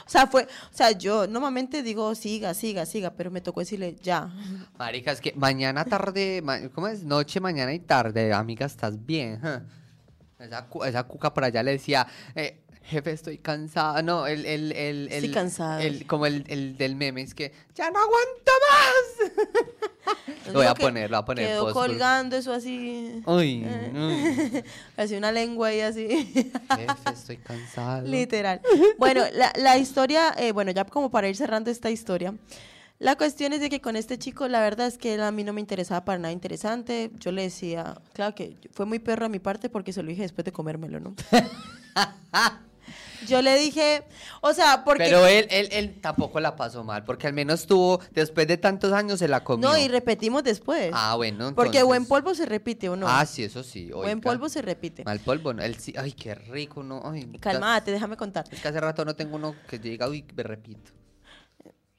o sea, fue, o sea, yo normalmente digo siga, siga, siga, pero me tocó decirle ya. Marica, es que mañana, tarde, ¿cómo es? Noche, mañana y tarde, amiga, ¿estás bien? Esa cuca por allá le decía, eh, jefe, estoy cansada. No, el, el, el, el- cansada. el- como el, el del meme, es que ya no aguanto más. Lo voy a poner, lo voy a poner Quedó colgando eso así. Uy, uy. Así una lengua ahí así. jefe, estoy cansado. Literal. Bueno, la, la historia, eh, bueno, ya como para ir cerrando esta historia, la cuestión es de que con este chico, la verdad es que él a mí no me interesaba para nada interesante. Yo le decía, claro que fue muy perro a mi parte porque se lo dije después de comérmelo, ¿no? Yo le dije, o sea, porque... Pero él, él, él tampoco la pasó mal, porque al menos tuvo, después de tantos años se la comió. No, y repetimos después. Ah, bueno, porque entonces- buen polvo se repite, ¿o no? Ah, sí, eso sí. buen polvo se repite. Mal polvo, no. El sí, ay, qué rico, no. Ay, Calmate, déjame contar. Es que hace rato no tengo uno que diga, uy, me repito.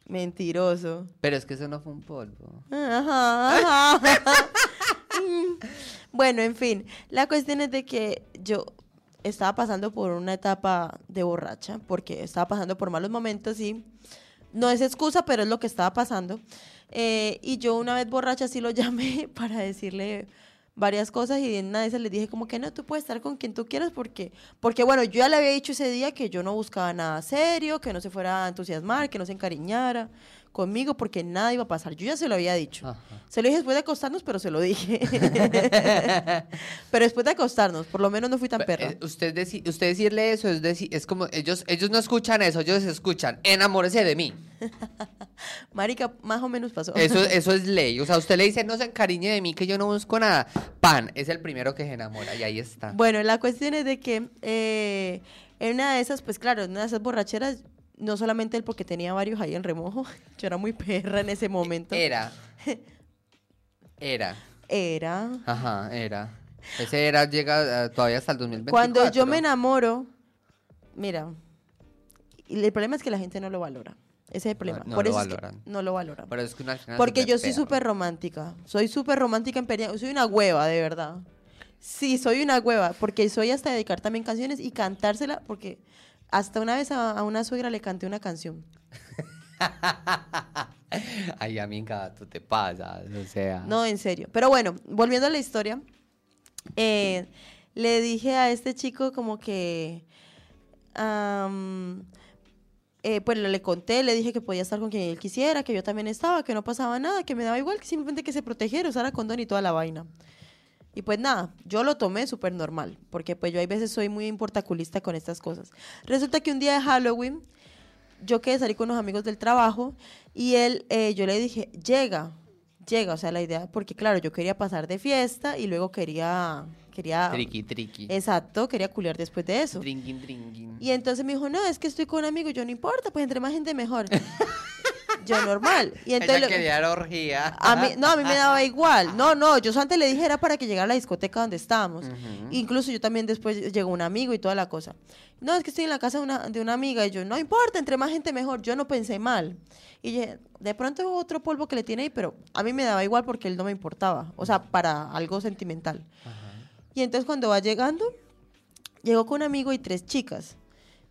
Mentiroso. Pero es que eso no fue un polvo. Ajá, ajá. Mm. bueno, en fin, la cuestión es de que yo estaba pasando por una etapa de borracha, porque estaba pasando por malos momentos y no es excusa, pero es lo que estaba pasando. Eh, y yo una vez borracha sí lo llamé para decirle varias cosas y en una de esas le dije como que no, tú puedes estar con quien tú quieras porque, porque bueno, yo ya le había dicho ese día que yo no buscaba nada serio, que no se fuera a entusiasmar, que no se encariñara conmigo porque nada iba a pasar. Yo ya se lo había dicho. Ajá. Se lo dije después de acostarnos, pero se lo dije. pero después de acostarnos, por lo menos no fui tan perra. Eh, usted, deci- usted decirle eso es, deci- es como, ellos, ellos no escuchan eso, ellos escuchan, enamórese de mí. Marica, más o menos pasó. Eso, eso es ley. O sea, usted le dice, no se encariñe de mí, que yo no busco nada. Pan, es el primero que se enamora y ahí está. Bueno, la cuestión es de que eh, en una de esas, pues claro, en una de esas borracheras, no solamente él porque tenía varios ahí en remojo, yo era muy perra en ese momento. Era. Era. Era. Ajá, era. Ese era, llega eh, todavía hasta el 2024. Cuando yo me enamoro, mira, el problema es que la gente no lo valora. Ese es el problema. no Por lo eso es valoran. que no lo valoran. Pero es que final Porque yo soy súper romántica. Soy súper romántica en Soy una hueva, de verdad. Sí, soy una hueva. Porque soy hasta dedicar también canciones y cantársela. Porque hasta una vez a, a una suegra le canté una canción. Ay, amiga, tú te pasas, o sea. No, en serio. Pero bueno, volviendo a la historia. eh, le dije a este chico como que... eh, pues le conté, le dije que podía estar con quien él quisiera, que yo también estaba, que no pasaba nada, que me daba igual, que simplemente que se protegiera, usara condón y toda la vaina. Y pues nada, yo lo tomé súper normal, porque pues yo hay veces soy muy importaculista con estas cosas. Resulta que un día de Halloween, yo quedé salir con unos amigos del trabajo y él, eh, yo le dije, llega, llega, o sea, la idea, porque claro, yo quería pasar de fiesta y luego quería, quería, Triqui, triqui. exacto, quería culiar después de eso. Drinking, drinking. Y entonces me dijo, no, es que estoy con un amigo, yo no importa, pues entre más gente mejor. yo normal. Y entonces Ella quería la orgía. a mí, no, a mí me daba igual. No, no, yo antes le dije era para que llegara a la discoteca donde estábamos. Incluso yo también después llegó un amigo y toda la cosa. No, es que estoy en la casa de una, de una amiga y yo, no importa, entre más gente mejor. Yo no pensé mal. Y dije, de pronto otro polvo que le tiene ahí, pero a mí me daba igual porque él no me importaba. O sea, para algo sentimental. Y entonces cuando va llegando, llegó con un amigo y tres chicas.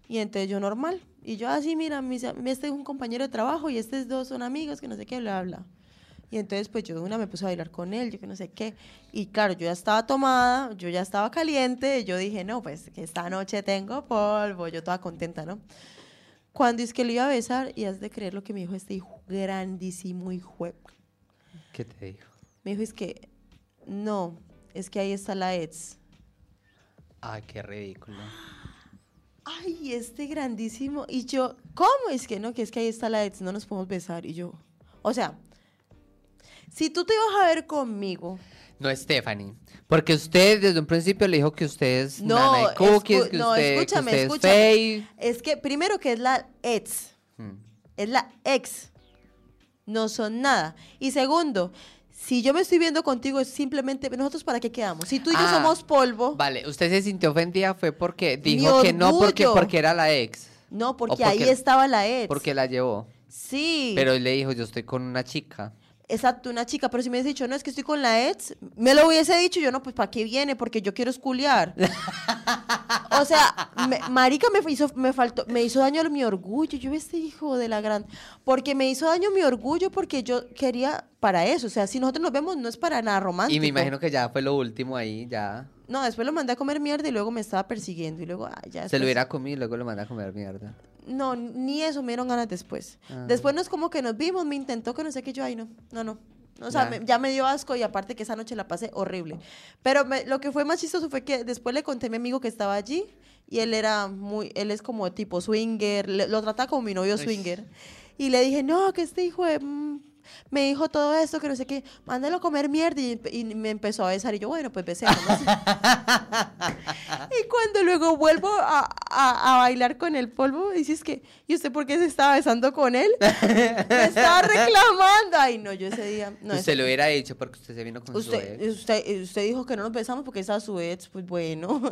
Y entonces yo normal. Y yo así, mira, mis- este es un compañero de trabajo y estos dos son amigos, que no sé qué, bla, bla. Y entonces pues yo de una me puse a bailar con él, yo que no sé qué. Y claro, yo ya estaba tomada, yo ya estaba caliente, y yo dije, no, pues que esta noche tengo polvo, yo toda contenta, ¿no? Cuando es que le iba a besar, y has de creer lo que me dijo este hijo grandísimo hijo. ¿Qué te dijo? Me dijo, es que, no, es que ahí está la ex. Ay, qué ridículo. Ay, este grandísimo. Y yo, ¿cómo es que no? Que es que ahí está la ex, no nos podemos besar. Y yo, o sea, si tú te ibas a ver conmigo, No, Stephanie. Porque usted desde un principio le dijo que usted es No, nana de cookies, escu- que no, usted, que escúchame, usted escúchame. es que primero que es la ex, Mm. es la ex. No son nada. Y segundo, si yo me estoy viendo contigo, es simplemente, ¿nosotros para qué quedamos? Si tú y yo Ah, somos polvo, Vale, usted se sintió ofendida fue porque dijo que no porque, porque era la ex. no, porque, porque- ahí estaba la ex. Porque la llevó. Sí. Pero él le dijo, yo estoy con una chica. Exacto, una chica, pero si me hubiese dicho, no, es que estoy con la ex, me lo hubiese dicho, yo no, pues ¿para qué viene? Porque yo quiero esculiar. o sea, me- marica me hizo, me faltó, me hizo daño mi orgullo, yo este hijo de la gran, porque me hizo daño mi orgullo porque yo quería para eso, o sea, si nosotros nos vemos no es para nada romántico. Y me imagino que ya fue lo último ahí, ya. No, después lo mandé a comer mierda y luego me estaba persiguiendo y luego, ay, ya. Se lo hubiera comido y luego lo manda a comer mierda. No, ni eso me dieron ganas después. Ah. Después no es como que nos vimos, me intentó que no sé qué yo, ay no, no, no. O sea, Ya. me- ya me dio asco y aparte que esa noche la pasé horrible. Pero me- lo que fue más chistoso fue que después le conté a mi amigo que estaba allí y él era muy, él es como tipo swinger, le- lo trataba como mi novio Uy. swinger. Y le dije, no, que este hijo de... mm, me dijo todo esto, que no sé qué, mándalo a comer mierda y, y me empezó a besar y yo, bueno, pues besémonos. y cuando luego vuelvo a, a- a bailar con el polvo, dices que, ¿y usted por qué se estaba besando con él? me estaba reclamando. Ay, no, yo ese día, no, usted lo hubiera dicho porque usted se vino con su Usted, ex. usted, usted dijo que no nos besamos porque estaba su ex, pues bueno.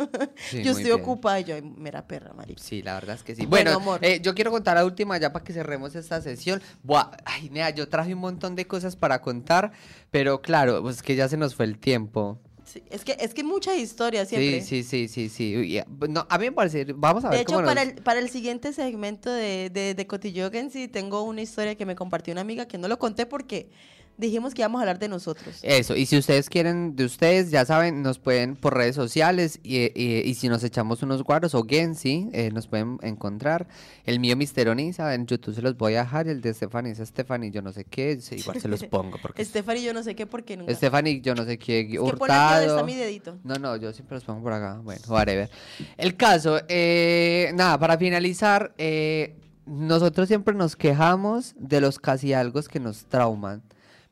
Sí, yo estoy bien. ocupada y yo, mera perra, marica. Sí, la verdad es que sí. Bueno, Bueno, amor. eh, yo quiero contar la última ya para que cerremos esta sesión. Buah, ay, nea, yo traje un montón de cosas para contar, pero claro, pues que ya se nos fue el tiempo. Sí, es que es que mucha historia siempre. Sí, sí, sí, sí, sí. Uy, ya, No, a mí me parece, vamos a ver De hecho, cómo para nos- el, para el siguiente segmento de, de, de Cotillogen, sí tengo una historia que me compartió una amiga que no lo conté porque dijimos que íbamos a hablar de nosotros. Eso, y si ustedes quieren de ustedes, ya saben, nos pueden por redes sociales y, y- y si nos echamos unos guaros o Gensi, eh, nos pueden encontrar. El mío Misteroniza, en YouTube se los voy a dejar, el de Stephanie es Stephanie, yo no sé qué, igual se los pongo porque Stephanie, yo no sé qué porque nunca. Stephanie, yo no sé qué, es que Hurtado. está mi dedito. No, no, yo siempre los pongo por acá. Bueno, whatever. El caso, eh, nada, para finalizar, eh, nosotros siempre nos quejamos de los casi algo que nos trauman,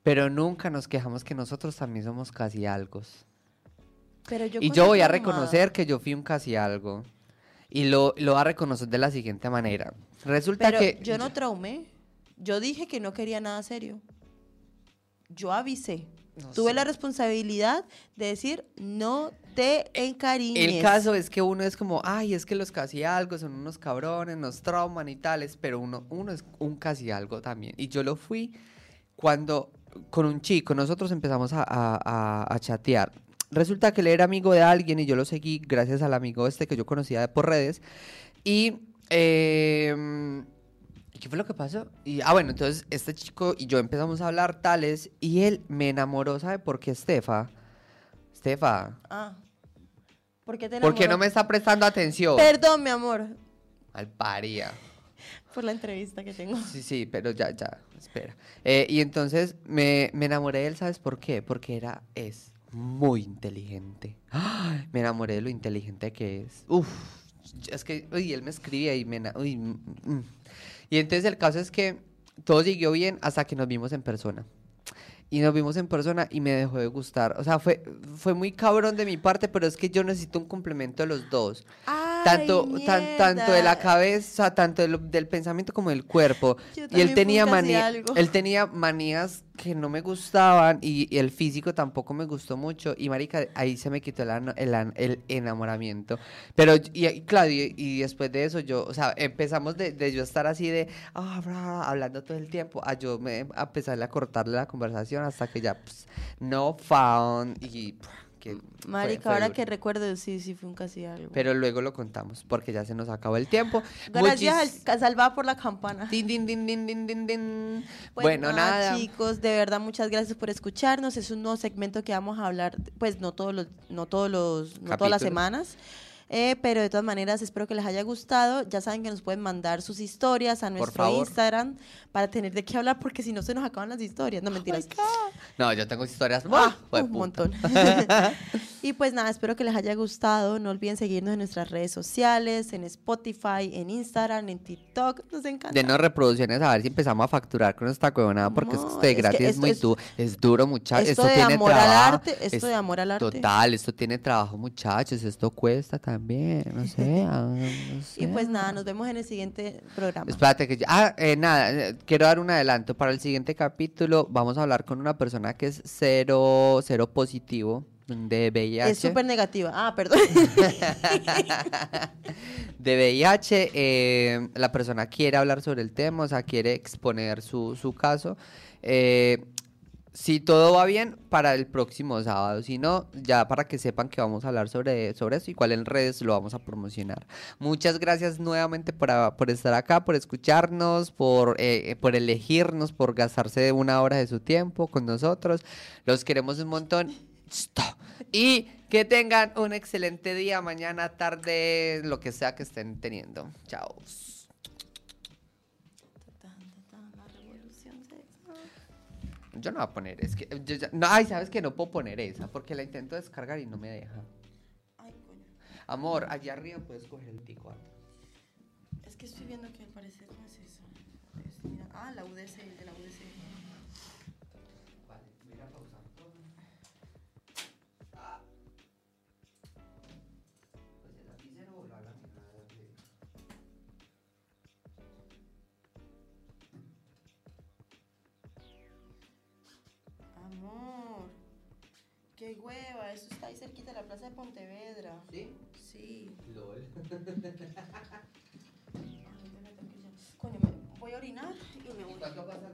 pero nunca nos quejamos que nosotros también somos casi algo. Pero yo Y yo voy a reconocer que yo fui un casi algo. Y lo, lo voy a reconocer de la siguiente manera. Resulta Pero que... yo no traumé. Yo dije que no quería nada serio. Yo avisé. No Tuve sé. la responsabilidad de decir, no te encariñes. El caso es que uno es como, ay, es que los casi algo son unos cabrones, nos trauman y tales, pero uno, uno es un casi algo también. Y yo lo fui cuando con un chico, nosotros empezamos a, a- a- a chatear. Resulta que él era amigo de alguien y yo lo seguí gracias al amigo este que yo conocía por redes. Y... eh, ¿y ¿Qué fue lo que pasó? Y, ah, bueno, entonces este chico y yo empezamos a hablar tales y él me enamoró, ¿sabe por qué, Estefa? Estefa, Ah. ¿Por qué te ¿Por qué no enamoró? me está prestando atención? Perdón, mi amor, Al paría. Por la entrevista que tengo. Sí, sí, pero ya, ya, espera. Eh, y entonces me, me enamoré de él, ¿sabes por qué? Porque era, es muy inteligente. ¡Ay! Me enamoré de lo inteligente que es. Uf, es que, uy, él me escribía y me... Uy, mm, mm. Y entonces el caso es que todo siguió bien hasta que nos vimos en persona. Y nos vimos en persona y me dejó de gustar. O sea, fue, fue muy cabrón de mi parte, pero es que yo necesito un complemento de los dos. Tanto, Ay, tan- tanto de la cabeza, tanto del, del pensamiento como del cuerpo. Y él tenía, manía- él tenía manías que no me gustaban y, y el físico tampoco me gustó mucho. Y marica, ahí se me quitó el, el, el enamoramiento. Pero, y, y claro, y, y después de eso yo, o sea, empezamos de, de yo estar así de, ah, bra, hablando todo el tiempo, a yo me, a empezarle a cortarle la conversación hasta que ya, pues, no found y... pff, que fue- Marica, fue ahora duro. que recuerdo, sí, sí fue un casi algo. Pero luego lo contamos porque ya se nos acabó el tiempo. Gracias Muchis- al salvada por la campana. Din, din, din. Pues Bueno, nada. chicos, de verdad muchas gracias por escucharnos. Es un nuevo segmento que vamos a hablar, pues no todos los, no todos los, no todas las semanas. Eh, pero de todas maneras espero que les haya gustado. Ya saben que nos pueden mandar sus historias a nuestro. Instagram para tener de qué hablar porque si no se nos acaban las historias. No mentiras. No, yo tengo historias. Ah, un montón. y pues nada, espero que les haya gustado. No olviden seguirnos en nuestras redes sociales, en Spotify, en Instagram, en TikTok. Nos encanta. Denos reproducciones a ver si empezamos a facturar con esta huevonada porque No, esto de es que gratis es, muy es- duro. Es duro, muchachos. esto Esto, de tiene amor al arte, esto de amor al arte. Total, esto tiene trabajo, muchachos. Esto cuesta también. También, no sé. ah, Y pues nada, nos vemos en el siguiente programa. Espérate que ya... Ah, eh, nada, eh, quiero dar un adelanto. Para el siguiente capítulo vamos a hablar con una persona que es cero, cero positivo de VIH. Es súper negativa. Ah, perdón. de VIH. eh, la persona quiere hablar sobre el tema, o sea, quiere exponer su, su caso. Eh, si todo va bien, para el próximo sábado. Si no, ya para que sepan que vamos a hablar sobre, sobre eso, igual en redes lo vamos a promocionar. Muchas gracias nuevamente por, a- por estar acá, por escucharnos, por, eh, por elegirnos, por gastarse una hora de su tiempo con nosotros. Los queremos un montón. Y que tengan un excelente día, mañana, tarde, lo que sea que estén teniendo. Chao. Yo no voy a poner, es que. yo ya- no, ay, sabes que no puedo poner esa porque la intento descargar y no me deja. Ay, coño. Amor, allá arriba puedes coger el tico. Es que estoy viendo que al parecer no es eso. Es- mira, ah, la UDC, el de la UDC. Hueva, eso está ahí cerquita de la plaza de Pontevedra. ¿Sí? Sí. LOL. Coño, me voy a orinar y me voy. ¿Cuánto pasa